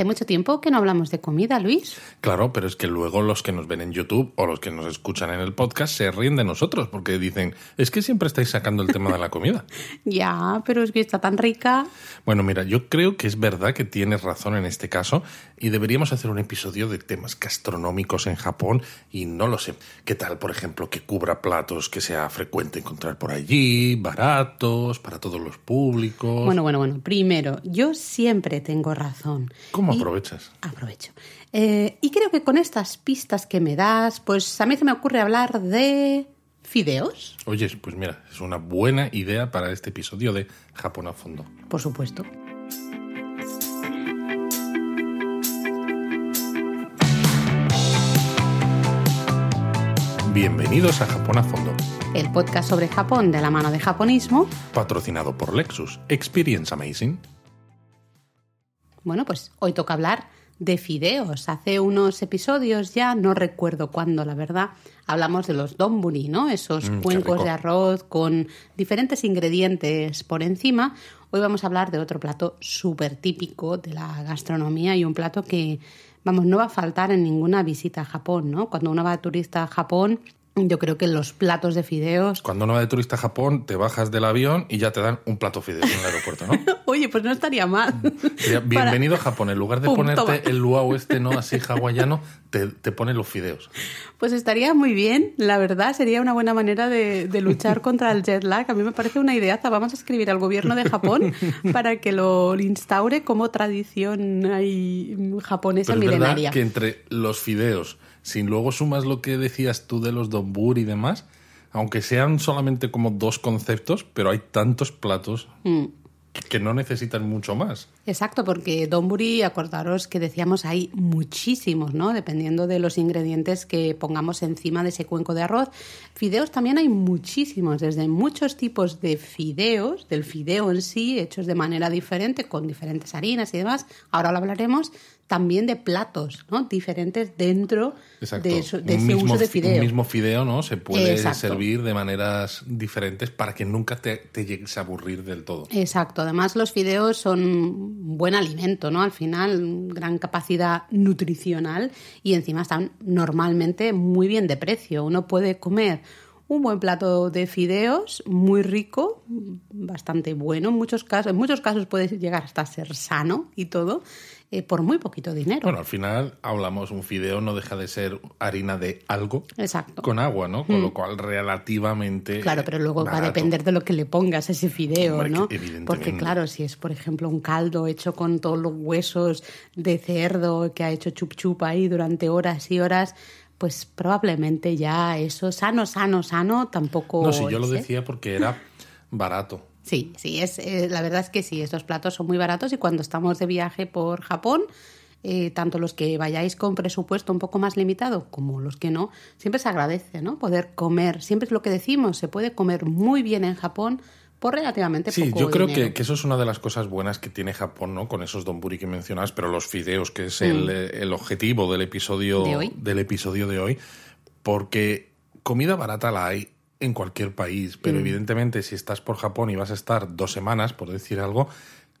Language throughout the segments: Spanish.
Hace mucho tiempo que no hablamos de comida, Luis. Claro, pero es que luego los que nos ven en YouTube o los que nos escuchan en el podcast se ríen de nosotros porque dicen, es que siempre estáis sacando el tema de la comida. ya, pero es que está tan rica. Bueno, mira, yo creo que es verdad que tienes razón en este caso y deberíamos hacer un episodio de temas gastronómicos en Japón y no lo sé. ¿Qué tal, por ejemplo, que cubra platos que sea frecuente encontrar por allí, baratos, para todos los públicos? Bueno, bueno, bueno. Primero, yo siempre tengo razón. ¿Cómo aprovechas? Aprovecho. Eh, y creo que con estas pistas que me das, pues a mí se me ocurre hablar de fideos. Oye, pues mira, es una buena idea para este episodio de Japón a fondo. Por supuesto. Bienvenidos a Japón a fondo. El podcast sobre Japón de la mano de japonismo. Patrocinado por Lexus. Experience Amazing. Bueno, pues hoy toca hablar de fideos. Hace unos episodios ya, no recuerdo cuándo, la verdad, hablamos de los donburi, ¿no? Esos Mm, cuencos de arroz con diferentes ingredientes por encima. Hoy vamos a hablar de otro plato súper típico de la gastronomía y un plato que, vamos, no va a faltar en ninguna visita a Japón, ¿no? Cuando uno va de turista a Japón, yo creo que los platos de fideos... Cuando uno va de turista a Japón, te bajas del avión y ya te dan un plato fideo en el aeropuerto, ¿no? Oye, pues no estaría mal. Sería, Para- Bienvenido a Japón. En lugar de Pum, ponerte toma. el luau este, ¿no? Así hawaiano, te, te pone los fideos. Pues estaría muy bien, la verdad, sería una buena manera de, de luchar contra el jet lag. A mí me parece una ideaza. Vamos a escribir al gobierno de Japón para que lo instaure como tradición ahí japonesa Pero es verdad milenaria. que entre los fideos, si luego sumas lo que decías tú de los donbur y demás, aunque sean solamente como dos conceptos, pero hay tantos platos Mm. Que- no necesitan mucho más. Exacto, porque donburi, acordaros que decíamos hay muchísimos, ¿no? Dependiendo de los ingredientes que pongamos encima de ese cuenco de arroz. Fideos también hay muchísimos, desde muchos tipos de fideos, del fideo en sí, hechos de manera diferente, con diferentes harinas y demás. Ahora lo hablaremos también de platos, ¿no? Diferentes dentro Exacto. de, un, ese mismo, uso de un fideo. mismo fideo, ¿no? Se puede Exacto. servir de maneras diferentes para que nunca te, te llegues a aburrir del todo. Exacto, además los fideos son buen alimento, ¿no? Al final, gran capacidad nutricional y encima están normalmente muy bien de precio. Uno puede comer un buen plato de fideos, muy rico, bastante bueno, en muchos casos, en muchos casos puede llegar hasta ser sano y todo, eh, por muy poquito dinero. Bueno, al final hablamos, un fideo no deja de ser harina de algo Exacto. con agua, ¿no? Con lo cual relativamente... Claro, pero luego va a depender de lo que le pongas a ese fideo, Hombre, ¿no? Porque claro, si es, por ejemplo, un caldo hecho con todos los huesos de cerdo que ha hecho chup chup ahí durante horas y horas, pues probablemente ya eso sano, sano, sano tampoco. No, si yo lo ¿eh? decía porque era barato. Sí, sí, es, eh, la verdad es que sí, estos platos son muy baratos y cuando estamos de viaje por Japón, eh, tanto los que vayáis con presupuesto un poco más limitado como los que no, siempre se agradece, ¿no? Poder comer, siempre es lo que decimos, se puede comer muy bien en Japón por relativamente Sí, poco yo creo dinero. que, que eso es una de las cosas buenas que tiene Japón, ¿no? Con esos donburi que mencionas, pero los fideos, que es el, eh, el objetivo del episodio Mm. De hoy. del episodio de hoy, porque comida barata la hay en cualquier país, pero Mm. evidentemente si estás por Japón y vas a estar dos semanas, por decir algo,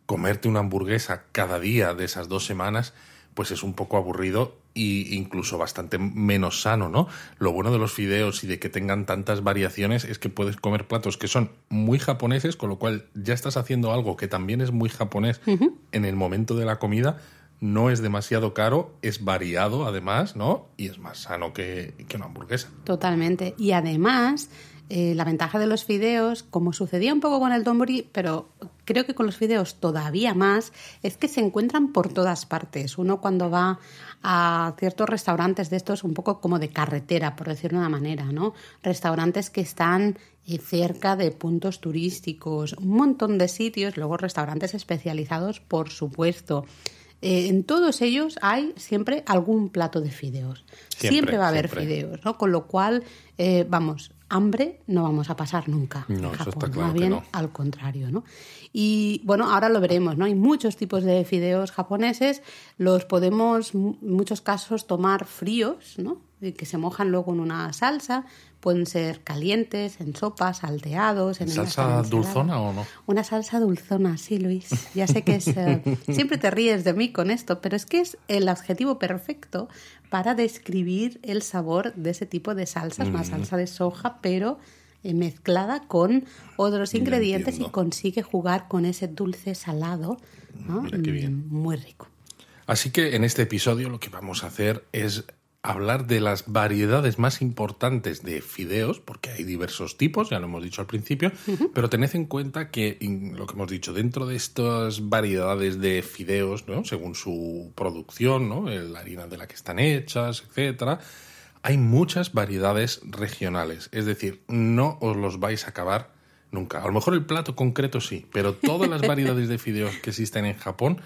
comerte una hamburguesa cada día de esas dos semanas, pues es un poco aburrido e incluso bastante menos sano, ¿no? Lo bueno de los fideos y de que tengan tantas variaciones es que puedes comer platos que son muy japoneses, con lo cual ya estás haciendo algo que también es muy japonés en el momento de la comida. No es demasiado caro, es variado además, ¿no? Y es más sano que, que una hamburguesa. Totalmente. Y además, eh, la ventaja de los fideos, como sucedía un poco con el donburi, pero creo que con los fideos todavía más, es que se encuentran por todas partes. Uno cuando va a ciertos restaurantes de estos, un poco como de carretera, por decirlo de una manera, ¿no? Restaurantes que están eh, cerca de puntos turísticos, un montón de sitios, luego restaurantes especializados, por supuesto. Eh, en todos ellos hay siempre algún plato de fideos. Siempre, Siempre, va a haber siempre. fideos, ¿no? Con lo cual, eh, vamos, hambre no vamos a pasar nunca. No, en eso Japón, está claro más que bien no. al contrario, ¿no? Y bueno, ahora lo veremos, ¿no? Hay muchos tipos de fideos japoneses, los podemos, en muchos casos, tomar fríos, ¿no? Que se mojan luego en una salsa. Pueden ser calientes, en sopas, salteados. En ¿Salsa dulzona o no? Una salsa dulzona, sí, Luis. Ya sé que es... Eh, siempre te ríes de mí con esto, pero es que es el adjetivo perfecto para describir el sabor de ese tipo de salsas. Una salsa de soja, pero eh, mezclada con otros ingredientes y consigue jugar con ese dulce salado. Mm, muy rico. Así que en este episodio lo que vamos a hacer es hablar de las variedades más importantes de fideos, porque hay diversos tipos, ya lo hemos dicho al principio, pero tened en cuenta que lo que hemos dicho, dentro de estas variedades de fideos, ¿no? según su producción, ¿no? la harina de la que están hechas, etcétera, hay muchas variedades regionales. Es decir, no os los vais a acabar nunca. A lo mejor el plato concreto sí, pero todas las variedades de fideos que existen en Japón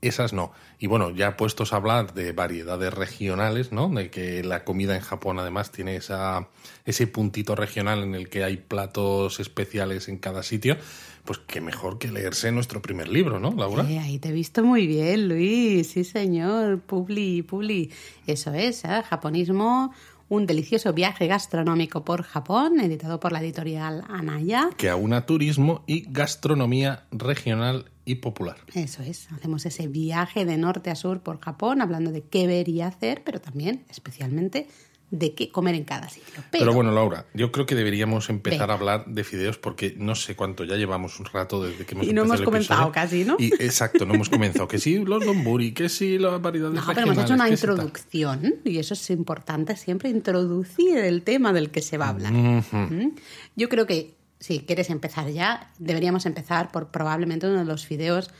esas no. Y bueno, ya puestos a hablar de variedades regionales, ¿no? De que la comida en Japón además tiene esa, ese puntito regional en el que hay platos especiales en cada sitio, pues qué mejor que leerse nuestro primer libro, ¿no, Laura? Sí, ahí te he visto muy bien, Luis. Sí, señor. Publi, publi. Eso es, ¿eh? Japonismo, un delicioso viaje gastronómico por Japón, editado por la editorial Anaya. Que aúna turismo y gastronomía regional y popular. Eso es, hacemos ese viaje de norte a sur por Japón, hablando de qué ver y hacer, pero también especialmente de qué comer en cada sitio. Pero, bueno, Laura, yo creo que deberíamos empezar a hablar de fideos porque no sé cuánto, ya llevamos un rato desde que hemos Y no hemos comenzado casi, ¿no? Y, exacto, no hemos comenzado. Que sí, los donburi, que sí, las variedades No, pero hemos hecho una introducción y eso es importante siempre, introducir el tema del que se va a hablar. ¿Mm? Yo creo que si quieres empezar ya, deberíamos empezar por probablemente uno de los fideos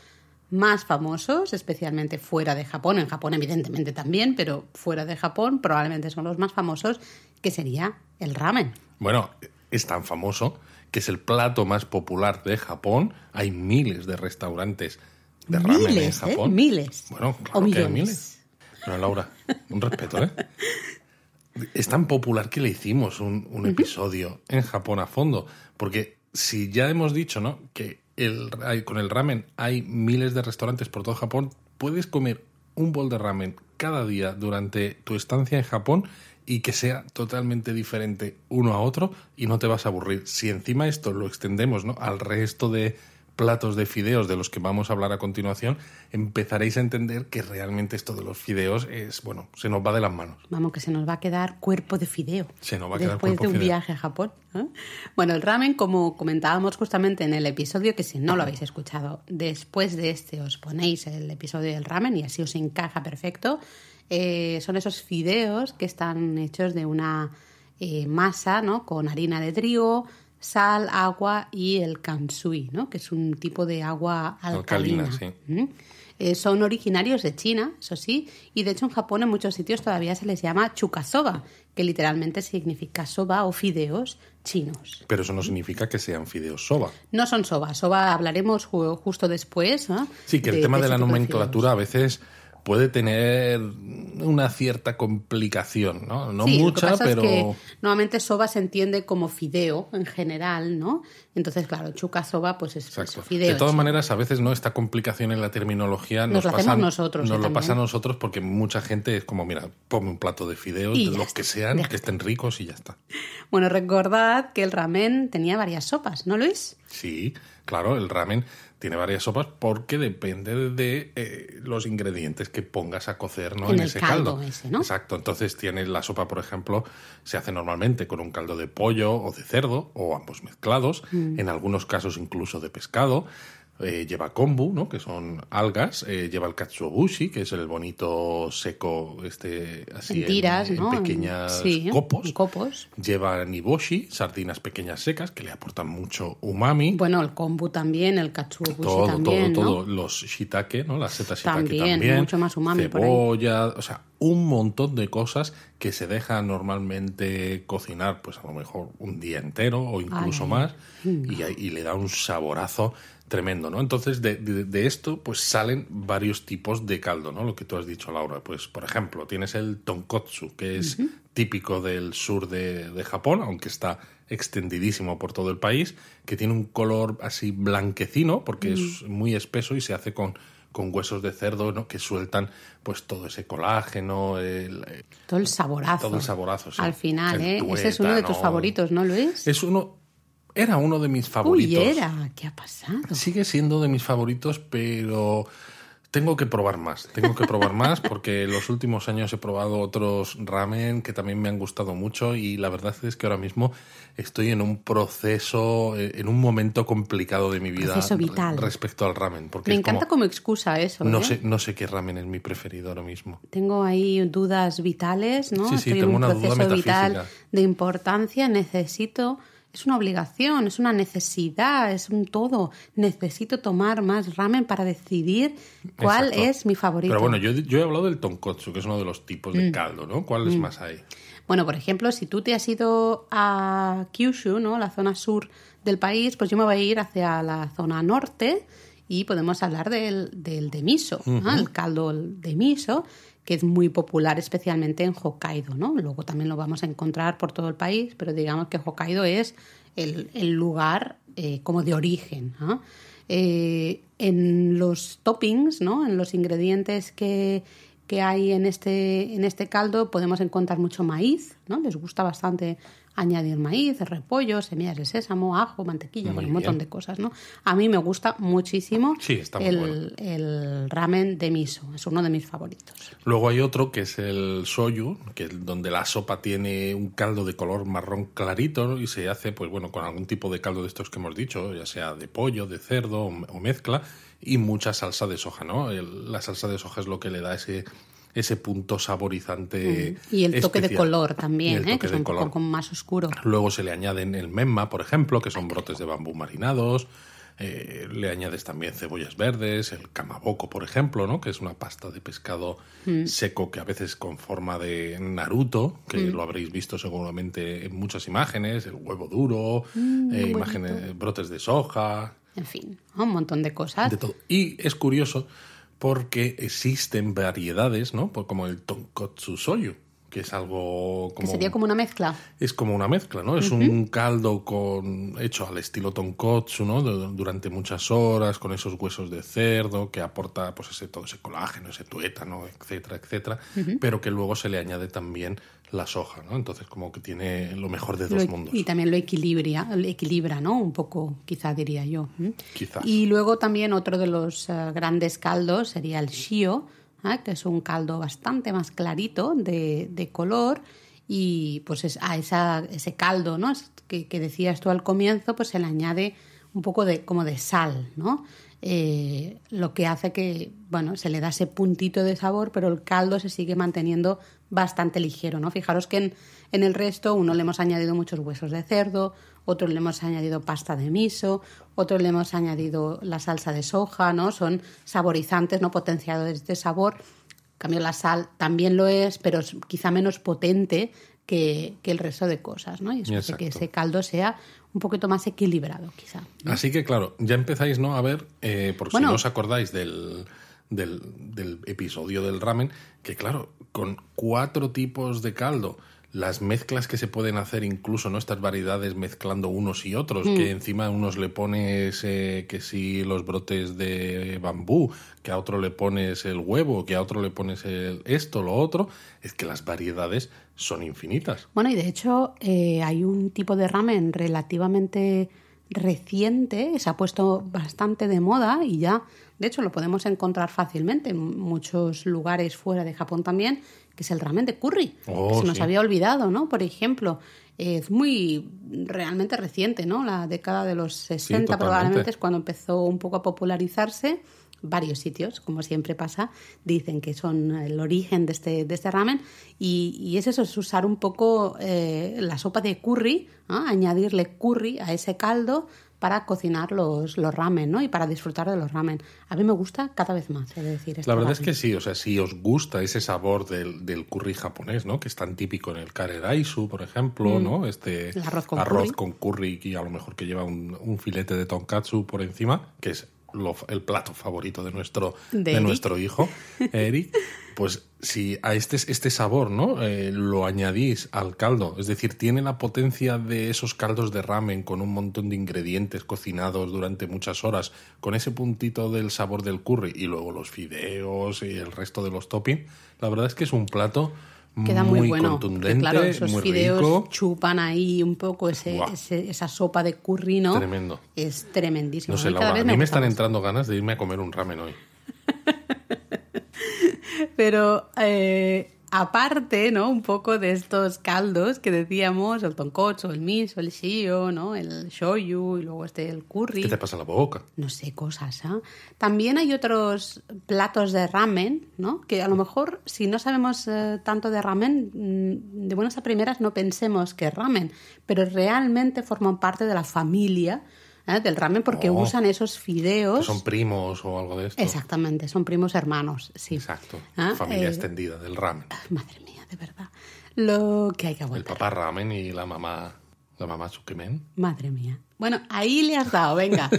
más famosos, especialmente fuera de Japón, en Japón evidentemente también, pero fuera de Japón probablemente son los más famosos, que sería el ramen. Bueno, es tan famoso que es el plato más popular de Japón. Hay miles de restaurantes de ramen en ¿eh? Japón. Miles. Bueno, claro que hay miles. Bueno, Laura, un respeto, ¿eh? Es tan popular que le hicimos un, episodio en Japón a fondo, porque si ya hemos dicho, ¿no? Que con el ramen hay miles de restaurantes por todo Japón, puedes comer un bol de ramen cada día durante tu estancia en Japón y que sea totalmente diferente uno a otro y no te vas a aburrir. Si encima esto lo extendemos ¿no? al resto de platos de fideos de los que vamos a hablar a continuación, empezaréis a entender que realmente esto de los fideos es, bueno, se nos va de las manos. Vamos, que se nos va a quedar cuerpo de fideo. Se nos va a quedar Después de un viaje a Japón. Bueno, el ramen, como comentábamos justamente en el episodio, que si no lo habéis escuchado, después de este os ponéis el episodio del ramen y así os encaja perfecto. Eh, son esos fideos que están hechos de una eh, masa, ¿no? Con harina de trigo, sal, agua y el kansui, ¿no? que es un tipo de agua alcalina. ¿Mm? Eh, son originarios de China, eso sí, y de hecho en Japón en muchos sitios todavía se les llama chukasoba, que literalmente significa soba o fideos chinos. Pero eso no significa que sean fideos soba. No son soba, soba hablaremos justo después. Sí, que el tema de, la nomenclatura a veces puede tener una cierta complicación, ¿no? No mucha, pero. Es que normalmente soba se entiende como fideo en general, ¿no? Entonces, claro, chuca soba, pues es fideo. De todas maneras, a veces no esta complicación en la terminología nos, nos lo pasa, nosotros. Nos lo pasa a nosotros porque mucha gente es como, mira, ponme un plato de fideos, de los que sean, que estén ricos y ya está. Bueno, recordad que el ramen tenía varias sopas, ¿no, Luis? Sí, claro, el ramen tiene varias sopas porque depende de eh, los ingredientes que pongas a cocer ¿no? en, ese caldo. Exacto. Entonces tienes la sopa, por ejemplo, se hace normalmente con un caldo de pollo o de cerdo o ambos mezclados, mm. en algunos casos incluso de pescado. Eh, lleva kombu, ¿no? que son algas, eh, lleva el katsuobushi, que es el bonito seco este así en, tiras, en, pequeñas copos. copos. Lleva niboshi, sardinas pequeñas secas que le aportan mucho umami. Bueno, el kombu también, el katsuobushi todo, también, todo, ¿no? todo, los shiitake, ¿no? Las setas shiitake también, también, mucho más umami cebolla, o sea, un montón de cosas que se dejan normalmente cocinar, pues a lo mejor un día entero o incluso más, y, y le da un saborazo tremendo, ¿no? Entonces, de, de, esto, pues salen varios tipos de caldo, ¿no? Lo que tú has dicho, Laura. Pues, por ejemplo, tienes el tonkotsu, que es típico del sur de, de, Japón, aunque está extendidísimo por todo el país, que tiene un color así blanquecino, porque es muy espeso y se hace con, con huesos de cerdo, ¿no? Que sueltan pues todo ese colágeno, el, todo el saborazo. Todo el saborazo, sí. Al final, ¿eh? Ese es uno de tus favoritos, ¿no, Luis? Es uno, era uno de mis favoritos. Uy, era. ¿Qué ha pasado? Sigue siendo de mis favoritos, pero tengo que probar más, tengo que probar más porque en los últimos años he probado otros ramen que también me han gustado mucho y la verdad es que ahora mismo estoy en un proceso, eh, en un momento complicado de mi vida vital. respecto al ramen. Porque me encanta como, excusa eso. No, ¿eh? sé, no sé qué ramen es mi preferido ahora mismo. Tengo ahí dudas vitales, ¿no? Sí, sí, estoy tengo en un una proceso duda vital de importancia, necesito es una obligación, es una necesidad, es un todo. Necesito tomar más ramen para decidir cuál es mi favorito. Pero bueno, yo, yo, he hablado del tonkotsu, que es uno de los tipos de mm. caldo, ¿no? ¿Cuáles mm. más hay? Bueno, por ejemplo, si tú te has ido a Kyushu, ¿no? La zona sur del país, pues yo me voy a ir hacia la zona norte y podemos hablar del, del de miso, el caldo de miso, que es muy popular especialmente en Hokkaido, ¿no? Luego también lo vamos a encontrar por todo el país, pero digamos que Hokkaido es el, lugar eh, como de origen. Eh, en los toppings, ¿no? En los ingredientes que, que hay en este, en este caldo podemos encontrar mucho maíz, ¿no? Les gusta bastante añadir maíz, repollo, semillas de sésamo, ajo, mantequilla, un montón de cosas, ¿no? A mí me gusta muchísimo el, ramen de miso, es uno de mis favoritos. Luego hay otro que es el soyu, que es donde la sopa tiene un caldo de color marrón clarito y se hace, pues bueno, con algún tipo de caldo de estos que hemos dicho, ya sea de pollo, de cerdo o mezcla, y mucha salsa de soja, ¿no? la salsa de soja es lo que le da ese ese punto saborizante. Mm. Y el toque de color también, ¿eh? que es un poco más oscuro. Luego se le añaden el memma, por ejemplo, que son brotes de bambú marinados. Eh, le añades también cebollas verdes, el kamaboko, por ejemplo, ¿no? que es una pasta de pescado mm. seco que a veces con forma de Naruto, que mm. lo habréis visto seguramente en muchas imágenes, el huevo duro, eh, imágenes, brotes de soja. En fin, un montón de cosas. De todo. Y es curioso porque existen variedades, ¿no? Pues como el tonkotsu soyu, que es algo como... Que sería como una mezcla. Es como una mezcla, ¿no? Es un caldo con hecho al estilo tonkotsu, ¿no? durante muchas horas, con esos huesos de cerdo, que aporta pues ese, todo ese colágeno, ese tuétano, etcétera, etcétera, pero que luego se le añade también la soja, ¿no? Entonces como que tiene lo mejor de dos mundos. Y también lo equilibra, equilibra, ¿no? Un poco, quizá diría yo. Quizás. Y luego también otro de los eh, grandes caldos sería el shio, ¿eh? que es un caldo bastante más clarito de, de color y pues es, a esa, ese caldo, ¿no? Que, que decías tú al comienzo, pues se le añade un poco de como de sal, ¿no? Eh, lo que hace que, bueno, se le da ese puntito de sabor, pero el caldo se sigue manteniendo bastante ligero, ¿no? Fijaros que en, en el resto uno le hemos añadido muchos huesos de cerdo, otro le hemos añadido pasta de miso, otro le hemos añadido la salsa de soja, ¿no? Son saborizantes, ¿no? Potenciadores de sabor. En cambio, la sal también lo es, pero es quizá menos potente que, el resto de cosas, ¿no? Y eso hace que ese caldo sea un poquito más equilibrado, quizá. Así que, claro, ya empezáis, ¿no? A ver, eh, por si no os acordáis del, del, del episodio del ramen, que claro, con cuatro tipos de caldo las mezclas que se pueden hacer, incluso ¿no? estas variedades mezclando unos y otros, que mm. encima a unos le pones eh, que si los brotes de bambú, que a otro le pones el huevo, que a otro le pones el esto, lo otro, es que las variedades son infinitas. Bueno, y de hecho eh, hay un tipo de ramen relativamente reciente, se ha puesto bastante de moda y ya, de hecho, lo podemos encontrar fácilmente en muchos lugares fuera de Japón también, que es el ramen de curry. Oh, se nos había olvidado, ¿no? Por ejemplo, es muy realmente reciente, ¿no? La década de los 60 probablemente es cuando empezó un poco a popularizarse. Varios sitios, como siempre pasa, dicen que son el origen de este, de este ramen. Y, es eso, es usar un poco eh, la sopa de curry, añadirle curry a ese caldo para cocinar los, los ramen, ¿no? Y para disfrutar de los ramen. A mí me gusta cada vez más, decir. Este La verdad es que sí, o sea, si os gusta ese sabor del, del curry japonés, ¿no? Que es tan típico en el kareraisu, por ejemplo, mm. ¿no? Este arroz, con, arroz curry. con curry y a lo mejor que lleva un, un filete de tonkatsu por encima, que es el plato favorito de nuestro, de, nuestro hijo, Eric. Pues si a este, este sabor ¿no? Eh, lo añadís al caldo, es decir, tiene la potencia de esos caldos de ramen con un montón de ingredientes cocinados durante muchas horas, con ese puntito del sabor del curry y luego los fideos y el resto de los toppings, la verdad es que es un plato Queda muy, muy bueno. contundente, claro, esos muy fideos rico. chupan ahí un poco ese, esa sopa de curry, ¿no? Tremendo. Es tremendísimo. No sé, A mí cada Laura, a vez mí me están más. entrando ganas de irme a comer un ramen hoy. Pero eh, aparte, ¿no? Un poco de estos caldos que decíamos, el tonkotsu, el miso, el shio, ¿no? El shoyu y luego este el curry. ¿Qué te pasa en la boca? no sé, cosas. ¿ah? También hay otros platos de ramen, ¿no? Que a lo mejor, si no sabemos eh, tanto de ramen, mm, de buenas a primeras no pensemos que es ramen, pero realmente forman parte de la familia ¿eh? del ramen porque Oh. usan esos Que fideos. son primos o algo de esto. Exactamente, son primos hermanos, sí. Exacto. Ah, Familia eh, extendida del ramen. Madre mía, de verdad. Lo que hay que El aguantar. papá ramen y la mamá, la mamá sukemen. Madre mía. Bueno, ahí le has dado, venga.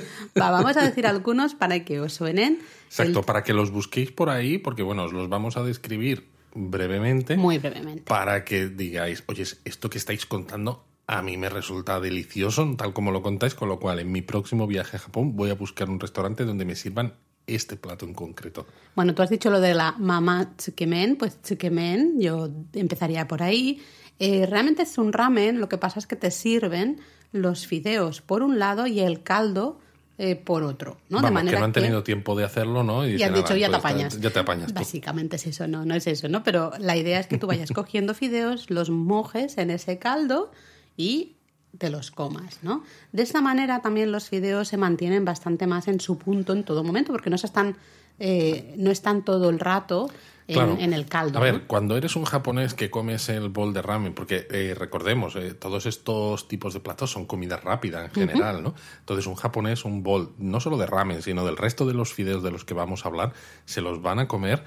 Va, vamos a decir algunos para que os suenen. Exacto, para que los busquéis por ahí, porque bueno, os los vamos a describir brevemente. Muy brevemente. Para que digáis, oye, esto que estáis contando a mí me resulta delicioso, tal como lo contáis, con lo cual en mi próximo viaje a Japón voy a buscar un restaurante donde me sirvan este plato en concreto. Bueno, tú has dicho lo de la mamá tsukemen, pues tsukemen, yo empezaría por ahí. Eh, realmente es un ramen, lo que pasa es que te sirven los fideos por un lado y el caldo eh, por otro, ¿no? Vamos, de manera que no han tenido tiempo de hacerlo, ¿no? y dicen, han dicho, "Ala, ya te pues, apañas. Ya te apañas tú". Básicamente es eso, no, no es eso, ¿no? Pero la idea es que tú vayas cogiendo fideos, los mojes en ese caldo y te los comas, ¿no? De esta manera también los fideos se mantienen bastante más en su punto en todo momento, porque no se están, eh, no están todo el rato en, Claro. en el caldo. A ver, ¿no? cuando eres un japonés que comes el bol de ramen, porque eh, recordemos, eh, todos estos tipos de platos son comida rápida en general, ¿no? Entonces, un japonés, un bol, no solo de ramen, sino del resto de los fideos de los que vamos a hablar, se los van a comer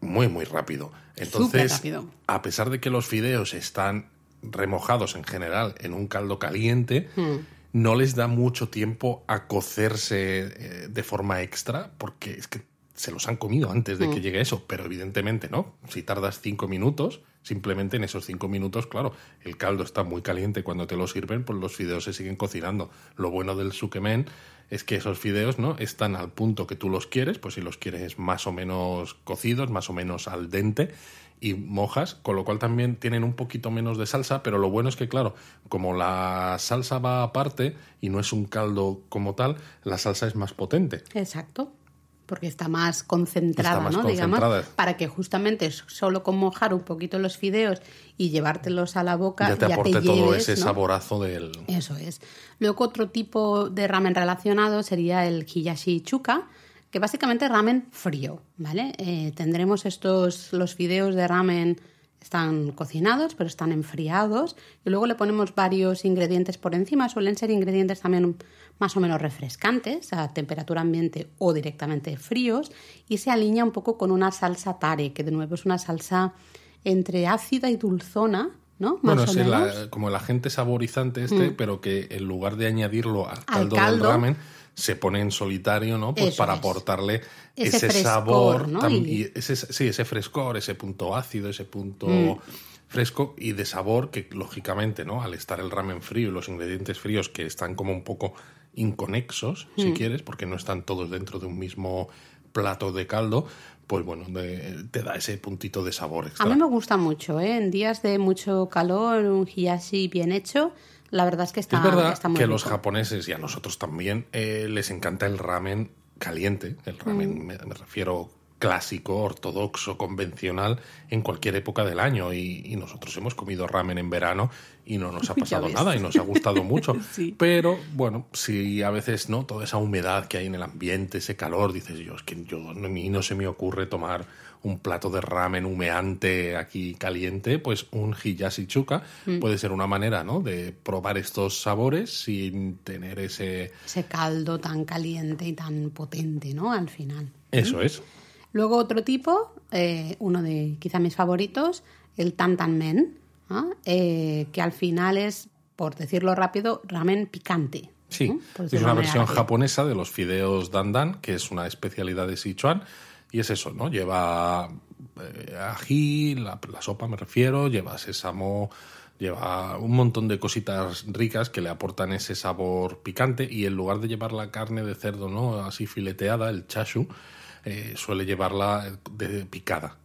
muy, muy rápido. Entonces, rápido. a pesar de que los fideos están remojados en general en un caldo caliente, Hmm. no les da mucho tiempo a cocerse eh, de forma extra, porque es que se los han comido antes Hmm. de que llegue eso, pero evidentemente no. Si tardas cinco minutos, simplemente en esos cinco minutos, claro, el caldo está muy caliente cuando te lo sirven, pues los fideos se siguen cocinando. Lo bueno del sukemen es que esos fideos no están al punto que tú los quieres, pues si los quieres más o menos cocidos, más o menos al dente y mojas, con lo cual también tienen un poquito menos de salsa, pero lo bueno es que claro, como la salsa va aparte y no es un caldo como tal, la salsa es más potente. Exacto. Porque está más concentrada, Está más ¿no? concentrada. Digamos, para que justamente solo con mojar un poquito los fideos y llevártelos a la boca Ya te ya aporte te todo lleves, ese ¿no? saborazo del... Eso es. Luego otro tipo de ramen relacionado sería el hiyashi chuka, que básicamente ramen frío, ¿vale? Eh, tendremos estos, los fideos de ramen están cocinados, pero están enfriados y luego le ponemos varios ingredientes por encima. Suelen ser ingredientes también más o menos refrescantes a temperatura ambiente o directamente fríos y se alinea un poco con una salsa tare, que de nuevo es una salsa entre ácida y dulzona, ¿no? Más Bueno, o menos. eh, como el agente saborizante este, pero que en lugar de añadirlo al caldo, caldo. del ramen, se pone en solitario, ¿no? Pues Eso para es. aportarle Ese ese, frescor, sabor, ese, sí, ese frescor, ese punto ácido, ese punto Mm. fresco y de sabor que lógicamente, ¿no? Al estar el ramen frío y los ingredientes fríos que están como un poco inconexos, Mm. si quieres, porque no están todos dentro de un mismo plato de caldo, pues bueno, de- te da ese puntito de sabor A extra. mí me gusta mucho, ¿eh? En días de mucho calor, un hiyashi bien hecho, la verdad es que está, es verdad está muy que a los rico. japoneses y a nosotros también eh, les encanta el ramen caliente. El ramen, Mm. me, me refiero clásico, ortodoxo, convencional, en cualquier época del año. Y, y nosotros hemos comido ramen en verano y no nos ha pasado nada y nos ha gustado mucho. Sí. Pero bueno, si a veces no, toda esa humedad que hay en el ambiente, ese calor, dices yo, es que yo, a mí no se me ocurre tomar un plato de ramen humeante aquí caliente, pues un hiyashi chuka Mm. puede ser una manera, ¿no? De probar estos sabores sin tener ese... Ese caldo tan caliente y tan potente, ¿no? Al final. Eso es. Luego otro tipo, eh, uno de quizá mis favoritos, el tantan men, ¿ah? Eh, que al final es, por decirlo rápido, ramen picante. Sí, ¿no? Es una versión rápida. japonesa de los fideos dandan, que es una especialidad de Sichuan. Y es eso, ¿no? Lleva eh, ají, la, sopa me refiero, lleva sésamo, lleva un montón de cositas ricas que le aportan ese sabor picante y en lugar de llevar la carne de cerdo no así fileteada, el chashu, eh, suele llevarla de picada.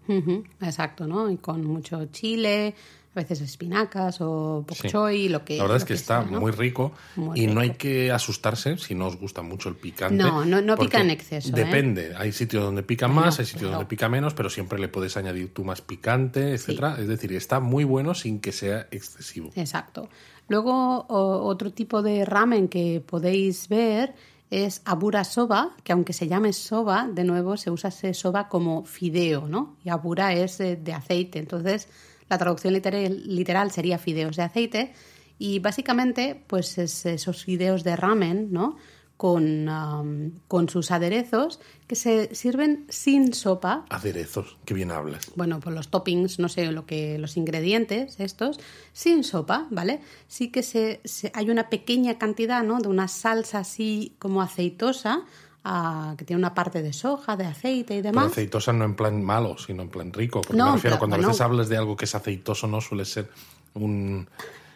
Exacto, ¿no? Y con mucho chile, a veces espinacas o bok Sí. choy, lo que La verdad es que está sea, ¿no? muy rico Muy y no hay que asustarse si no os gusta mucho el picante. No, no- no pica en exceso, ¿eh? Depende. Hay sitios donde pica más, hay sitios donde pica menos, pero siempre le puedes añadir tú más picante, etcétera. Es decir, está muy bueno sin que sea excesivo. Exacto. Luego, otro tipo de ramen que podéis ver es abura soba, que aunque se llame soba, de nuevo se usa ese soba como fideo, ¿no? Y abura es de, de aceite. Entonces, la traducción literal, literal sería fideos de aceite. Y básicamente, pues es esos fideos de ramen, ¿no? Con, am, con sus aderezos que se sirven sin sopa, Aderezos, que bien hablas. bueno, pues los toppings, no sé, lo que los ingredientes estos, sin sopa, ¿vale? Sí que se, se- hay una pequeña cantidad, ¿no? De una salsa así como aceitosa, ah, que tiene una parte de soja, de aceite y Pero demás. aceitosa no en plan malo, sino en plan rico. Porque No, me refiero, claro, cuando a veces hablas de algo que es aceitoso, no suele ser un,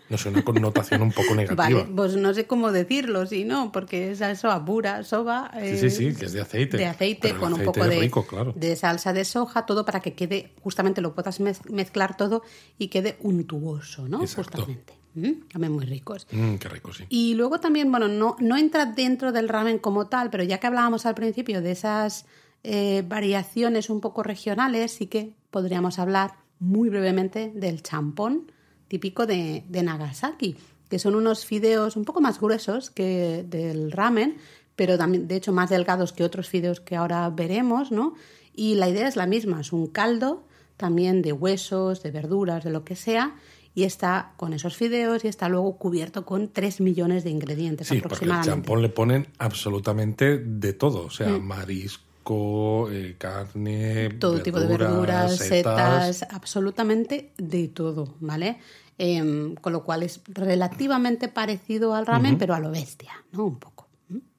no sé, una connotación un poco negativa. Vale, pues no sé cómo decirlo, si no, porque es eso, abura, soba. Sí, sí, sí, que es de aceite. De aceite Pero con un poco de, rico, claro. de salsa de soja, todo para que quede, justamente lo puedas mez- mezclar todo y quede untuoso, ¿no? Exacto. Justamente. ¿Mm? También muy ricos. Mm, qué rico, sí. Y luego también, bueno, no, no entra dentro del ramen como tal, pero ya que hablábamos al principio de esas eh, variaciones un poco regionales, sí que podríamos hablar muy brevemente del champón típico de, de Nagasaki, que son unos fideos un poco más gruesos que del ramen, pero también, de hecho, más delgados que otros fideos que ahora veremos, ¿no? Y la idea es la misma, es un caldo también de huesos, de verduras, de lo que sea, y está con esos fideos y está luego cubierto con 3 millones de ingredientes Sí, porque el aproximadamente. champón le ponen absolutamente de todo, o sea, marisco, eh, carne, todo tipo de verduras, setas, absolutamente de todo, ¿vale? Em, con lo cual es relativamente parecido al ramen, pero a lo bestia, ¿no? Un poco.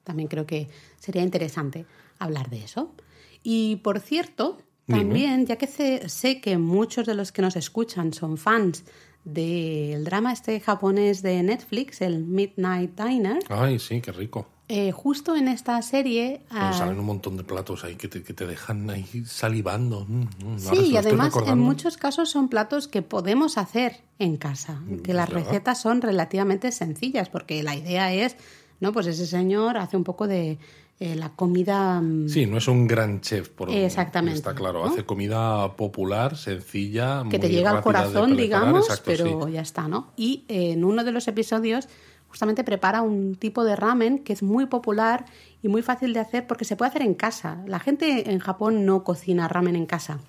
También creo que sería interesante hablar de eso. Y por cierto, también, ya que sé, sé que muchos de los que nos escuchan son fans del drama este japonés de Netflix, el Midnight Diner, Ay, sí, qué rico. eh, justo en esta serie... Ah, salen un montón de platos ahí que te, que te dejan ahí salivando. Mm, mm, Sí, y además en muchos casos son platos que podemos hacer en casa, que las ¿verdad? recetas son relativamente sencillas, porque la idea es, no, pues ese señor hace un poco de eh, la comida mm, Sí, no es un gran chef, por Exactamente, Está claro, ¿no? hace comida popular, sencilla, que te llega al corazón, digamos, exacto, pero sí. ya está, ¿no? Y eh, en uno de los episodios justamente prepara un tipo de ramen que es muy popular y muy fácil de hacer porque se puede hacer en casa. La gente en Japón no cocina ramen en casa.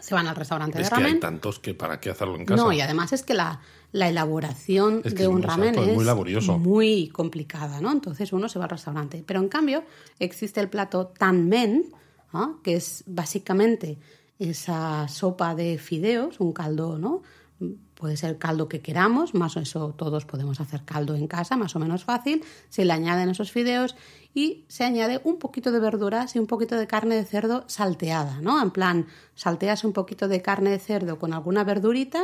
Se van al restaurante Es de que hay tantos que para qué hacerlo en casa. No, y además es que la, la elaboración Es que de un ramen es muy laborioso. muy complicada, ¿no? Entonces uno se va al restaurante. Pero en cambio existe el plato tanmen, ¿ah? que es básicamente esa sopa de fideos, un caldo, ¿no? Puede ser caldo que queramos, más o eso todos podemos hacer caldo en casa, más o menos fácil. Se le añaden esos fideos y se añade un poquito de verduras y un poquito de carne de cerdo salteada, ¿no? En plan, salteas un poquito de carne de cerdo con alguna verdurita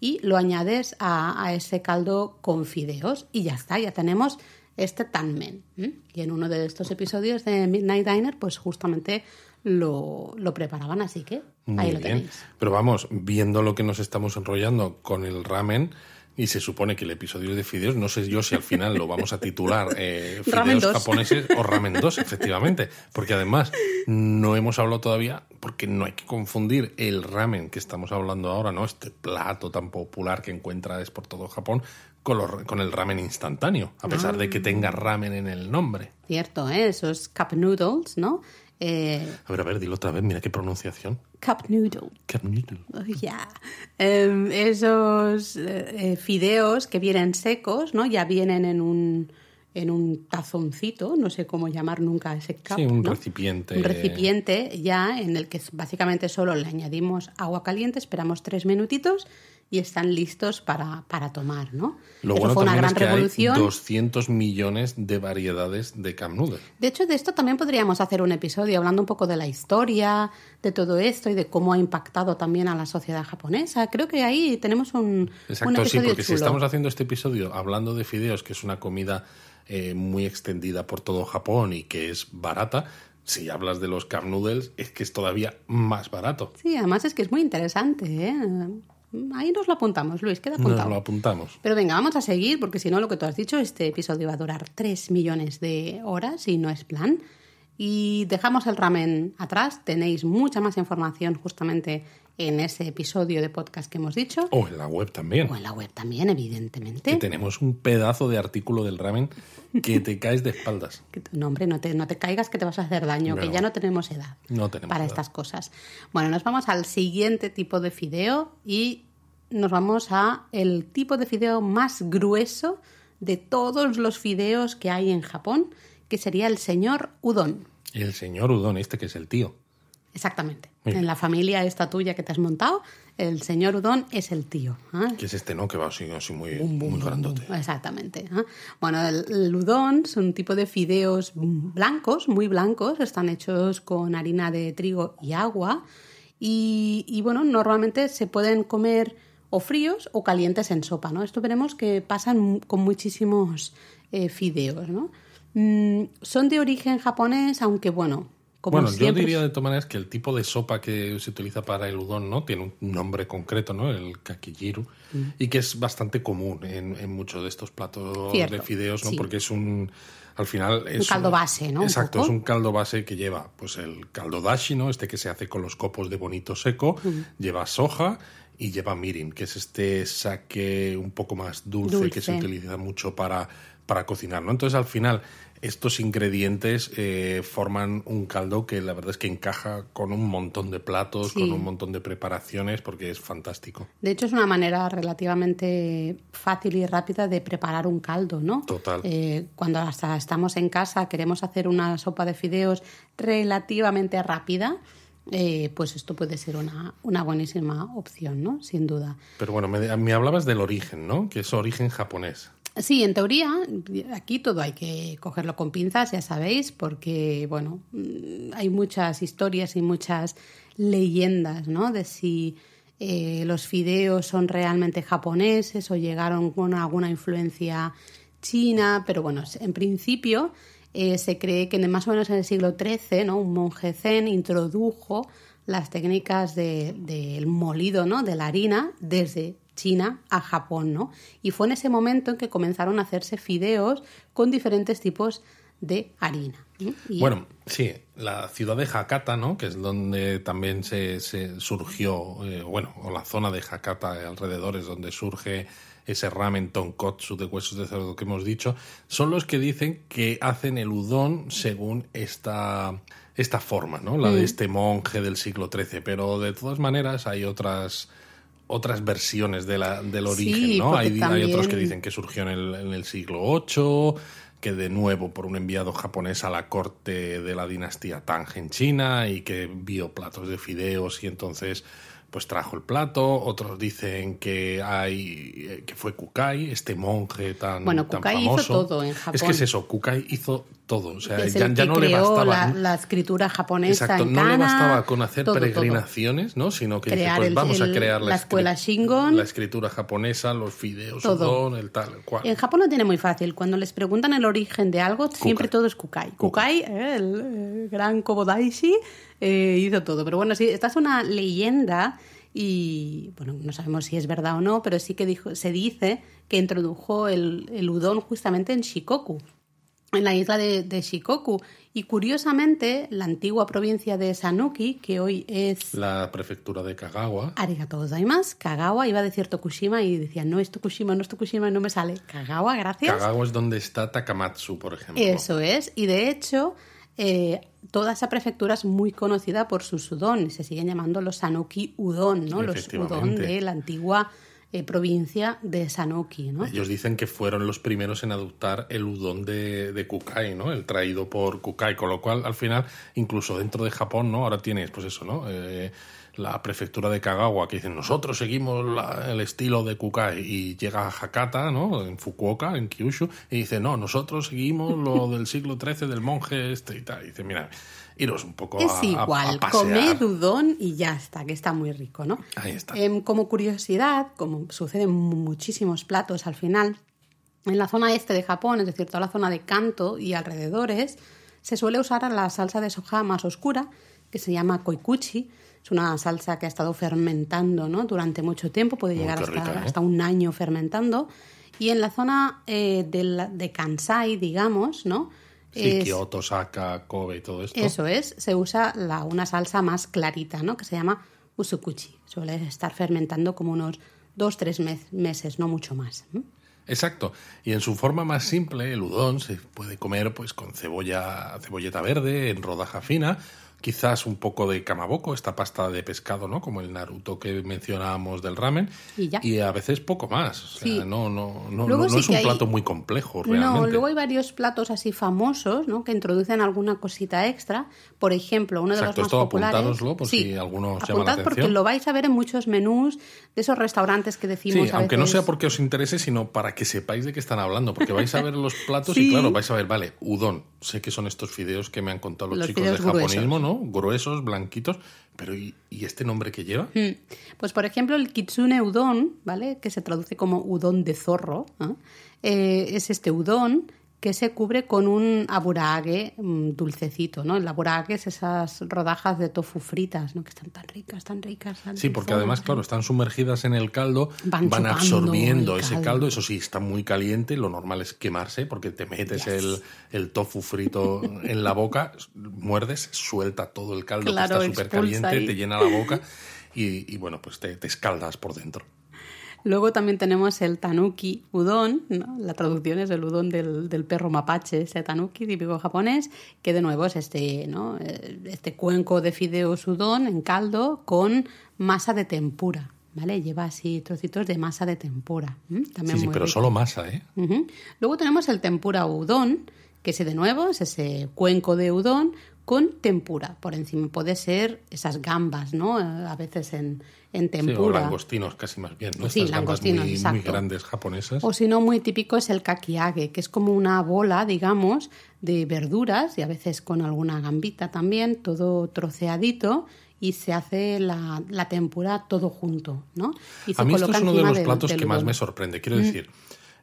y lo añades a, a ese caldo con fideos y ya está, ya tenemos este tanmen. Y en uno de estos episodios de Midnight Diner, pues justamente lo, lo preparaban, así que Muy ahí lo bien. tenéis. Pero vamos, viendo lo que nos estamos enrollando con el ramen, y se supone que el episodio es de fideos, no sé yo si al final lo vamos a titular eh, Fideos 2. japoneses o Ramen 2, efectivamente. Porque además no hemos hablado todavía, porque no hay que confundir el ramen que estamos hablando ahora, ¿no? Este plato tan popular que encuentras por todo Japón, con, los- con el ramen instantáneo, a pesar de que tenga ramen en el nombre. Cierto, ¿eh? esos cup noodles, ¿no? Eh, A ver, a ver, dilo otra vez, mira qué pronunciación. cup noodle. Cup noodle. Oh, ya. Em, esos eh, eh, fideos que vienen secos, ¿no? Ya vienen en un, en un tazoncito, no sé cómo llamar nunca ese cup, Sí, un ¿no? recipiente. Un recipiente ya en el que básicamente solo le añadimos agua caliente, esperamos tres minutitos y están listos para, para tomar, ¿no? Lo Eso bueno fue una gran es que revolución. hay 200 millones de variedades de Cup Noodle. De hecho, de esto también podríamos hacer un episodio hablando un poco de la historia, de todo esto y de cómo ha impactado también a la sociedad japonesa. Creo que ahí tenemos un, un Exacto, sí, episodio porque si estamos haciendo este episodio hablando de fideos, que es una comida eh, muy extendida por todo Japón y que es barata, si hablas de los Cup Noodles, es que es todavía más barato. Sí, además es que es muy interesante. ¿eh? Ahí nos lo apuntamos, Luis, queda Nos apuntado. lo apuntamos. Pero venga, vamos a seguir, porque si no, lo que tú has dicho, este episodio va a durar 3 millones de horas y no es plan. Y dejamos el ramen atrás. Tenéis mucha más información justamente en ese episodio de podcast que hemos dicho. O en la web también. O en la web también, evidentemente. Que tenemos un pedazo de artículo del ramen que te caes de espaldas. No, hombre, no te, no te caigas que te vas a hacer daño, que ya no tenemos edad no tenemos para edad. estas cosas. Bueno, nos vamos al siguiente tipo de fideo y nos vamos a el tipo de fideo más grueso de todos los fideos que hay en Japón, que sería el señor udon. El señor Udon, este que es el tío. Exactamente. En la familia esta tuya que te has montado, el señor udon es el tío. ¿ah? Que es este, ¿no? Que va así, así muy, muy grandote. Exactamente. ¿eh? Bueno, el, el udon es un tipo de fideos blancos, muy blancos, están hechos con harina de trigo y agua y, y, bueno, normalmente se pueden comer o fríos o calientes en sopa, ¿no? Esto veremos que pasan con muchísimos eh, fideos, ¿no? Mm, son de origen japonés, aunque bueno, como bueno, yo diría de todas maneras que el tipo de sopa que se utiliza para el udon, ¿no? Tiene un nombre concreto, ¿no? El kakijiru. Y que es bastante común en, en muchos de estos platos Cierto, de fideos, ¿no? sí. Porque es un... Al final es caldo base, ¿no? Un Exacto, es un caldo base que lleva pues el caldo dashi, ¿no? Este que se hace con los copos de bonito seco, lleva soja y lleva mirin, que es este saque un poco más dulce, Dulce. que se utiliza mucho para, para cocinar, ¿no? Entonces al final estos ingredientes eh, forman un caldo que la verdad es que encaja con un montón de platos, Sí. con un montón de preparaciones, porque es fantástico. De hecho, es una manera relativamente fácil y rápida de preparar un caldo, ¿no? Total. Eh, cuando hasta estamos en casa, queremos hacer una sopa de fideos relativamente rápida, eh, pues esto puede ser una, una buenísima opción, ¿no? Sin duda. Pero bueno, me, me hablabas del origen, ¿no? Que es origen japonés. Sí, en teoría, aquí todo hay que cogerlo con pinzas, ya sabéis, porque, bueno, mm, hay muchas historias y muchas leyendas, ¿no? De si eh, los fideos son realmente japoneses o llegaron con alguna influencia china, pero bueno, en principio eh, se cree que más o menos en el siglo XIII, ¿no? Un monje zen introdujo las técnicas de- del molido, ¿no? De la harina desde China a Japón, ¿no? Y fue en ese momento en que comenzaron a hacerse fideos con diferentes tipos de harina. Bueno, sí, la ciudad de Hakata, ¿no? Que es donde también se, se surgió, eh, bueno, o la zona de Hakata alrededor es donde surge ese ramen tonkotsu de huesos de cerdo que hemos dicho, son los que dicen que hacen el udon según esta, esta forma, ¿no? La de este monje del siglo XIII. Pero de todas maneras hay otras otras versiones de la, del Sí, origen, ¿no? Hay, hay otros que dicen que surgió en el, en el siglo VIII, que de nuevo por un enviado japonés a la corte de la dinastía Tang en China y que vio platos de fideos y entonces pues trajo el plato. Otros dicen que hay eh, que fue Kukai, este monje tan, Bueno, tan Kukai hizo famoso. todo en Es Japón. que es eso, Kukai hizo todo. O sea, es ya, no le creó bastaba. la, la escritura japonesa Exacto, en no le kana, bastaba con hacer todo, todo. peregrinaciones, ¿no? Sino que dice, pues el- vamos el- a crear la, la escuela Shingon. la escritura japonesa, los fideos, Todo. udon, el tal, el cual. En Japón lo tiene muy fácil. Cuando les preguntan el origen de algo, siempre todo es Kukai. Kukai, eh, el, gran Kobodaishi, eh, hizo todo. Pero bueno, sí, esta es una leyenda y, bueno, no sabemos si es verdad o no, pero sí que dijo, se dice que introdujo el, el udon justamente en Shikoku, en la isla de, de Shikoku. Y curiosamente, la antigua provincia de Sanuki, que hoy es La prefectura de Kagawa. Arigato gozaimasu, Kagawa, iba a decir Tokushima y decía, no es Tokushima, no es Tokushima, no me sale. Kagawa, gracias. Kagawa es donde está Takamatsu, por ejemplo. Eso es, y de hecho, eh, toda esa prefectura es muy conocida por sus udon, se siguen llamando los Sanuki udon, ¿no? Los udon de la antigua eh, provincia de Sanoki. ¿no? Ellos dicen que fueron los primeros en adoptar el udon de, de Kukai, ¿no? El traído por Kukai, con lo cual al final, incluso dentro de Japón, ¿no? Ahora tienes, pues eso, ¿no? Eh, la prefectura de Kagawa que dicen nosotros seguimos el estilo de Kukai y llega a Hakata, ¿no? En Fukuoka, en Kyushu, y dice no, nosotros seguimos lo del siglo XIII del monje este y tal. Y dice, mira, iros un poco es a, igual, a, comed udon y ya está, que está muy rico, ¿no? Ahí está. Em, como curiosidad, como sucede en muchísimos platos al final, en la zona este de Japón, es decir, toda la zona de Kanto y alrededores, se suele usar la salsa de soja más oscura, que se llama koikuchi, es una salsa que ha estado fermentando ¿no? durante mucho tiempo, puede llegar hasta, rica, ¿eh? hasta, un año fermentando. Y en la zona eh, de, la, de, Kansai, digamos, ¿no? Sí, es, Osaka, Kobe y todo esto. Eso es, se usa la, una salsa más clarita, ¿no? Que se llama usukuchi. Suele estar fermentando como unos dos, tres mes, meses, no mucho más. Exacto. Y en su forma más simple, el udon se puede comer pues con cebolla, cebolleta verde en rodaja fina quizás un poco de kamaboko, esta pasta de pescado, ¿no? Como el Naruto que mencionábamos del ramen. Y, ya. y a veces poco más. O sea, Sí. no, no, no, Luego no, no sí es un hay- plato muy complejo realmente. No, luego hay varios platos así famosos, ¿no? Que introducen alguna cosita extra. Por ejemplo, uno de Exacto, los más esto populares. por si alguno os llama la apuntad porque atención. lo vais a ver en muchos menús de esos restaurantes que decimos. Sí, a aunque no veces- sea porque os interese, sino para que sepáis de qué están hablando, porque vais a ver los platos Sí. y claro, vais a ver, vale, udon, sé que son estos fideos que me han contado los, Los chicos de fideos gruesos. japonismo, ¿no? Gruesos, blanquitos, pero ¿y, este nombre que lleva? Mm. Pues por ejemplo el kitsune udon, ¿vale? Que se traduce como udon de zorro. Eh, es este udon que se cubre con un aburage mm, dulcecito, ¿no? El aburage es esas rodajas de tofu fritas, ¿no? Que están tan ricas, tan ricas. tan Sí, porque además, ¿eh? claro, están sumergidas en el caldo, Van absorbiendo ese caldo. eso sí, está muy caliente, lo normal es quemarse porque te metes Yes. el, el tofu frito en la boca, muerdes, suelta todo el caldo Claro, que está súper caliente, ahí. te llena la boca y, y, bueno, pues te, te escaldas por dentro. Luego también tenemos el tanuki udon, ¿no? la traducción es el udon del, del perro mapache, ese tanuki típico japonés, que de nuevo es este, ¿no? Eh, este cuenco de fideos udon en caldo con masa de tempura. ¿Vale? Lleva así trocitos de masa de tempura. Sí, sí, pero rico. solo masa, ¿eh? Luego tenemos el tempura udon, que ese de nuevo es ese cuenco de udon con tempura por encima. Puede ser esas gambas, ¿no? A veces en, en Sí, o tempura. langostinos casi más bien, ¿no? Sí, Estas gambas langostinos, muy, grandes japonesas. O si no, muy típico es el kakiage, que es como una bola, digamos, de verduras y a veces con alguna gambita también, todo troceadito y se hace la, la tempura todo junto, ¿no? Y se A mí esto es uno de los platos del que más. Mm. me sorprende. Quiero decir,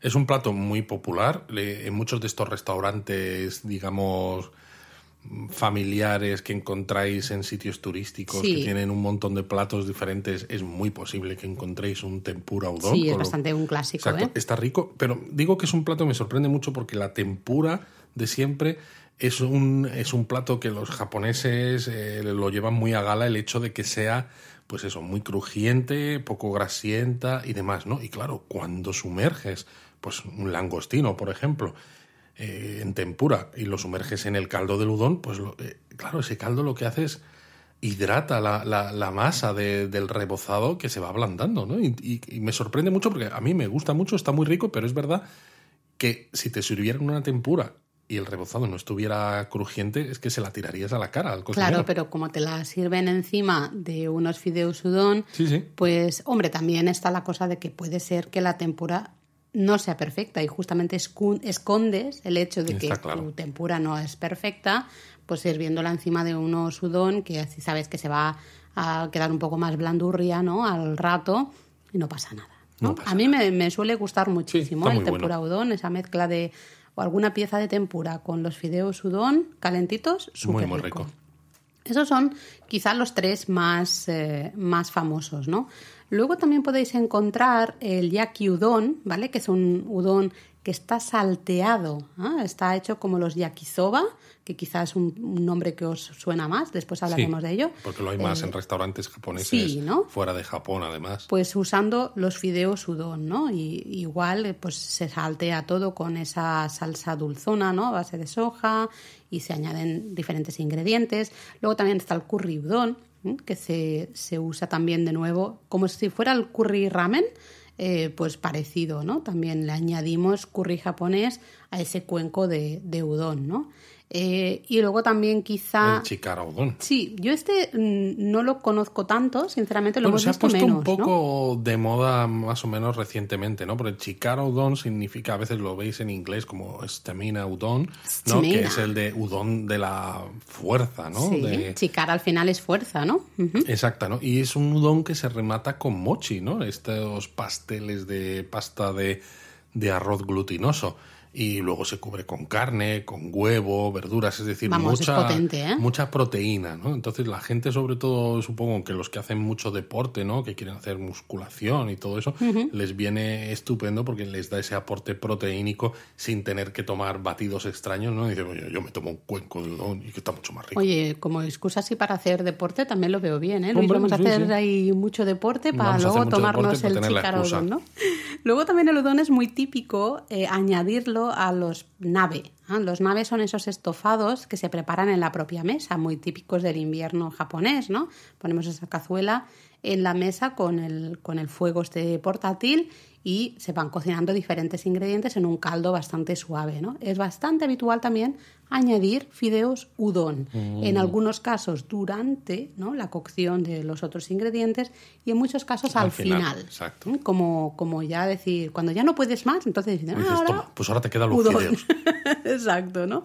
es un plato muy popular en muchos de estos restaurantes, digamos, familiares que encontráis en sitios turísticos Sí. que tienen un montón de platos diferentes. Es muy posible que encontréis un tempura udon. Sí, es lo- bastante un clásico, Exacto, ¿eh? está rico, pero digo que es un plato que me sorprende mucho porque la tempura de siempre es un, es un plato que los japoneses eh, lo llevan muy a gala el hecho de que sea, pues eso, muy crujiente, poco grasienta y demás, ¿no? Y claro, cuando sumerges, pues un langostino, por ejemplo, eh, en tempura y lo sumerges en el caldo del udon, pues lo- eh, claro, ese caldo lo que hace es hidrata la, la- la masa de- del rebozado que se va ablandando, ¿no? Y, y- y me sorprende mucho porque a mí me gusta mucho, está muy rico, pero es verdad que si te sirvieran una tempura y el rebozado no estuviera crujiente, es que se la tirarías a la cara al cocinero. Claro, pero como te la sirven encima de unos fideos udon, Sí, sí. pues hombre, también está la cosa de que puede ser que la tempura no sea perfecta y justamente escondes el hecho de que claro. tu tempura no es perfecta, pues sirviéndola encima de unos udon que así sabes que se va a quedar un poco más blandurria, ¿no? Al rato y no pasa nada. ¿no? No pasa a mí me, me suele gustar muchísimo el tempura udon, esa mezcla de o alguna pieza de tempura con los fideos udon calentitos, Muy, súper muy rico. rico. Esos son quizás los tres más, eh, más famosos, ¿no? Luego también podéis encontrar el yaki udon, ¿vale? Que es un udon que está salteado, ¿ah? está hecho como los yakisoba, que quizás es un, un nombre que os suena más, después hablaremos Sí, de ello. Porque lo hay más Eh, en restaurantes japoneses sí, ¿no? fuera de Japón, además. Pues usando los fideos udon, ¿no? Y igual eh, pues se saltea todo con esa salsa dulzona, ¿no? A base de soja y se añaden diferentes ingredientes. Luego también está el curry udon, que se, se usa también de nuevo como si fuera el curry ramen eh, pues parecido, ¿no? También le añadimos curry japonés a ese cuenco de, de udon, ¿no? Eh, y luego también quizá... El chikara udon. Sí, yo este mm, no lo conozco tanto, sinceramente lo Bueno, hemos se ha puesto menos, un poco de moda más o menos recientemente, ¿no? Porque el chikara udon significa, a veces lo veis en inglés como stamina udon, ¿no? Que es el de udon de la fuerza, ¿no? Sí, De- chicara al final es fuerza, ¿no? Ujú. Exacta, ¿no? Y es un udon que se remata con mochi, ¿no? Estos pasteles de pasta de, de arroz glutinoso. Y luego se cubre con carne, con huevo, verduras, es decir, Vamos, es mucha, potente, ¿eh? mucha proteína, ¿no? Entonces la gente, sobre todo, supongo que los que hacen mucho deporte, ¿no? Que quieren hacer musculación y todo eso, les viene estupendo porque les da ese aporte proteínico sin tener que tomar batidos extraños, ¿no? Y dicen, oye, yo me tomo un cuenco de udon y que está mucho más rico. Oye, como excusa así para hacer deporte también lo veo bien, ¿eh? Luis, Hombre, vamos a sí, hacer sí. ahí mucho deporte para Vamos luego tomarnos deporte el udon, ¿no? Luego también el udon es muy típico eh, añadirlo a los nabe. Los nabe son esos estofados que se preparan en la propia mesa, muy típicos del invierno japonés, ¿no? Ponemos esa cazuela en la mesa con el, con el fuego este portátil y se van cocinando diferentes ingredientes en un caldo bastante suave, ¿no? Es bastante habitual también añadir fideos udon, en algunos casos durante ¿no? la cocción de los otros ingredientes y en muchos casos al, Al final, final, exacto. ¿eh? como, como ya decir, cuando ya no puedes más, entonces dicen, Y dices, ahora toma, pues ahora te quedan los udon. fideos. Exacto, ¿no?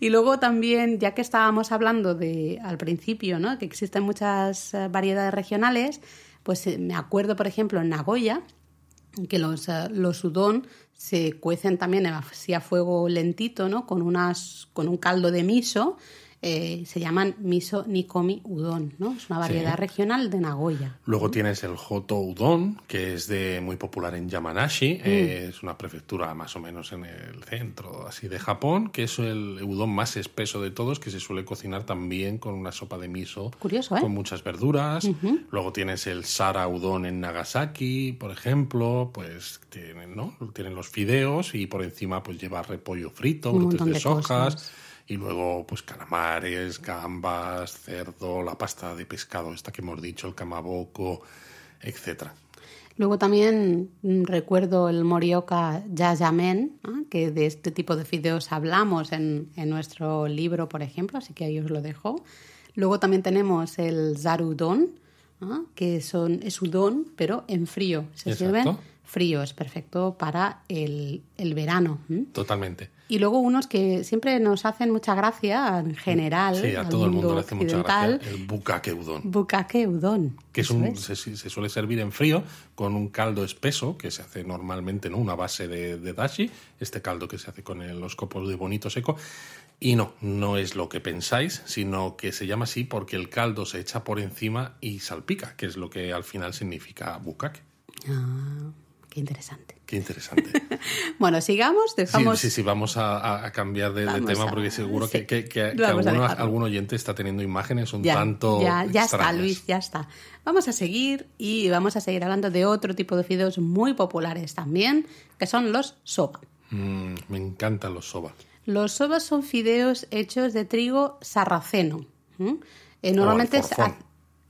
Y luego también, ya que estábamos hablando de al principio, ¿no? Que existen muchas eh, variedades regionales, pues eh, me acuerdo, por ejemplo, en Nagoya, que los, eh, los udon se cuecen también así a fuego lentito, ¿no? Con, unas, con un caldo de miso. Eh, se llaman miso nikomi udon, ¿no? Es una variedad regional de Nagoya. Luego tienes el Hoto Udon, que es de muy popular en Yamanashi, Mm. eh, es una prefectura más o menos en el centro así de Japón, que es el udon más espeso de todos, que se suele cocinar también con una sopa de miso Curioso, ¿eh? con muchas verduras. Luego tienes el Sara Udon en Nagasaki, por ejemplo, pues tienen, ¿no? Tienen los fideos y por encima pues lleva repollo frito, brotes de de sojas. cosas. Y luego, pues calamares, gambas, cerdo, la pasta de pescado, esta que hemos dicho, el kamaboko, etcétera. Luego también mm, recuerdo el morioka yajamen, ¿ah? que de este tipo de fideos hablamos en, en nuestro libro, por ejemplo, así que ahí os lo dejo. Luego también tenemos el zarudon, que son, es udon, pero en frío. Se Exacto. sirven frío, es perfecto para el, el verano. Totalmente. Y luego unos que siempre nos hacen mucha gracia en general. Sí, a todo el mundo le hace mucha gracia el bukake udon. Bukake udon. Que es un, se, se suele servir en frío con un caldo espeso que se hace normalmente, ¿no? Una base de, de dashi, este caldo que se hace con el- los copos de bonito seco. Y no, no es lo que pensáis, sino que se llama así porque el caldo se echa por encima y salpica, que es lo que al final significa bukake. Ah, qué interesante. Qué interesante. Bueno, sigamos, Sí, dejamos... sí, sí, vamos a, cambiar de, tema a- porque seguro sí. que, que- que- que Vamos a alguno, dejarlo. algún oyente está teniendo imágenes un Ya, tanto ya, ya está. Luis, ya está. Vamos a seguir y vamos a seguir hablando de otro tipo de fideos muy populares también, que son los soba. Mm, me encantan los soba. Los sobas son fideos hechos de trigo sarraceno. ¿m? Eh, normalmente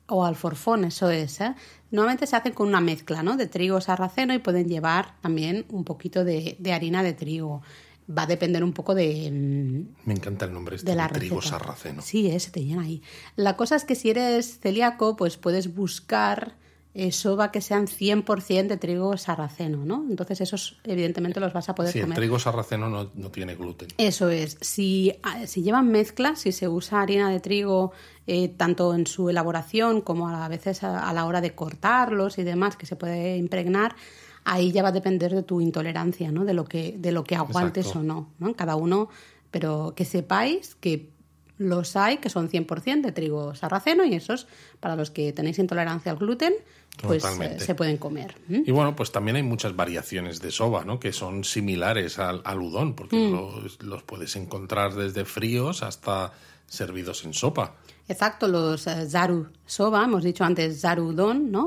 o alforfón, eso es. ¿eh? Normalmente se hacen con una mezcla ¿no? de trigo sarraceno y pueden llevar también un poquito de, de harina de trigo. Va a depender un poco de, mm, Me encanta el nombre este de la trigo receta. sarraceno. Sí, ese te llena ahí. La cosa es que si eres celíaco, pues puedes buscar eh, soba que sean 100% de trigo sarraceno, ¿no? Entonces esos evidentemente los vas a poder Sí, el trigo sarraceno no, no tiene gluten. Eso es. Si, ah, si llevan mezcla, si se usa harina de trigo eh, tanto en su elaboración como a veces a, a la hora de cortarlos y demás, que se puede impregnar, ahí ya va a depender de tu intolerancia, ¿no? De lo que, de lo que aguantes Exacto. o no, ¿no? Cada uno, pero que sepáis que los hay que son 100% de trigo sarraceno y esos, para los que tenéis intolerancia al gluten, pues eh, Totalmente. se pueden comer. Y bueno, pues también hay muchas variaciones de soba, ¿no? Que son similares al, al udon, porque Mm. los, los puedes encontrar desde fríos hasta servidos en sopa. Exacto, los eh, zaru soba, hemos dicho antes zaru udon, ¿no?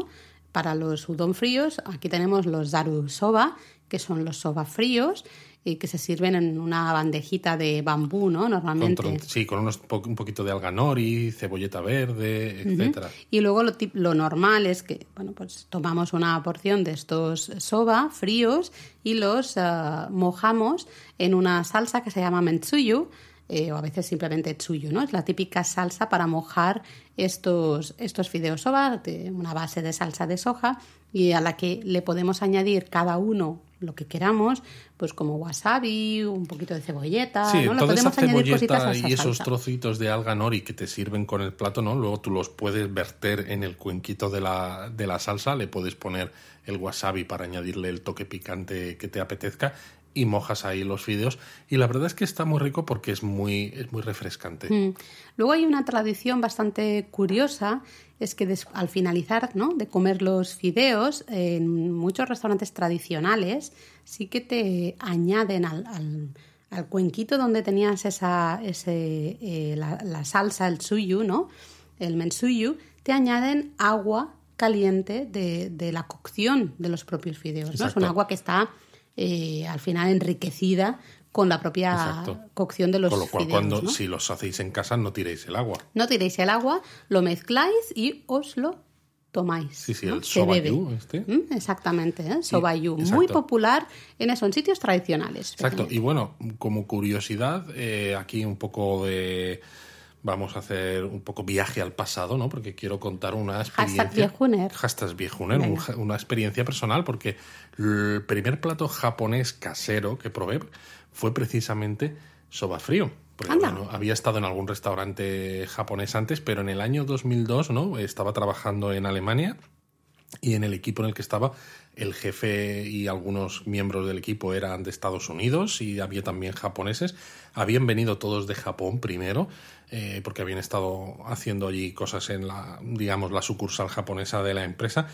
Para los udon fríos, aquí tenemos los zaru soba, que son los soba fríos. Y que se sirven en una bandejita de bambú, ¿no? Normalmente. Con sí, con unos po- un poquito de alga nori, cebolleta verde, etcétera. Y luego lo, lo normal es que, bueno, pues tomamos una porción de estos soba fríos y los ah, mojamos en una salsa que se llama mentsuyu, eh, o a veces simplemente tsuyu, ¿no? Es la típica salsa para mojar estos, estos fideos soba, de una base de salsa de soja, y a la que le podemos añadir cada uno lo que queramos, pues como wasabi, un poquito de cebolleta, Sí, ¿no? Le toda esa podemos añadir cositas a esa y esos salsa. trocitos de alga nori que te sirven con el plato, ¿no? Luego tú los puedes verter en el cuenquito de la, de la salsa, le puedes poner el wasabi para añadirle el toque picante que te apetezca y mojas ahí los fideos. Y la verdad es que está muy rico porque es muy, es muy refrescante. Mm. Luego hay una tradición bastante curiosa, es que des- al finalizar ¿no? de comer los fideos, en muchos restaurantes tradicionales sí que te añaden al, al- al cuenquito donde tenías esa, ese, eh, la, la salsa, el suyu, ¿no? el mensuyu, te añaden agua caliente de, de la cocción de los propios fideos. ¿no? Es un agua que está eh, al final enriquecida con la propia Exacto. cocción de los Con lo cual, fideos, cuando ¿no? si los hacéis en casa, no tiréis el agua. No tiréis el agua, lo mezcláis y os lo tomáis. Sí, sí, ¿no? el sobayu este. Mm, Exactamente, ¿eh? exacto. Muy popular en eso, en sitios tradicionales. Exacto. Y bueno, como curiosidad, eh, aquí un poco de. Vamos a hacer un poco viaje al pasado, ¿no? Porque quiero contar una experiencia. Hashtag viejuner. Hashtag viejuner, un una experiencia personal, porque el primer plato japonés casero que probé fue precisamente soba frío. Porque, bueno, había estado en algún restaurante japonés antes, pero en el año 2002, ¿no? Estaba trabajando en Alemania y en el equipo en el que estaba el jefe y algunos miembros del equipo eran de Estados Unidos y había también japoneses. Habían venido todos de Japón primero eh, porque habían estado haciendo allí cosas en la, digamos, la sucursal japonesa de la empresa.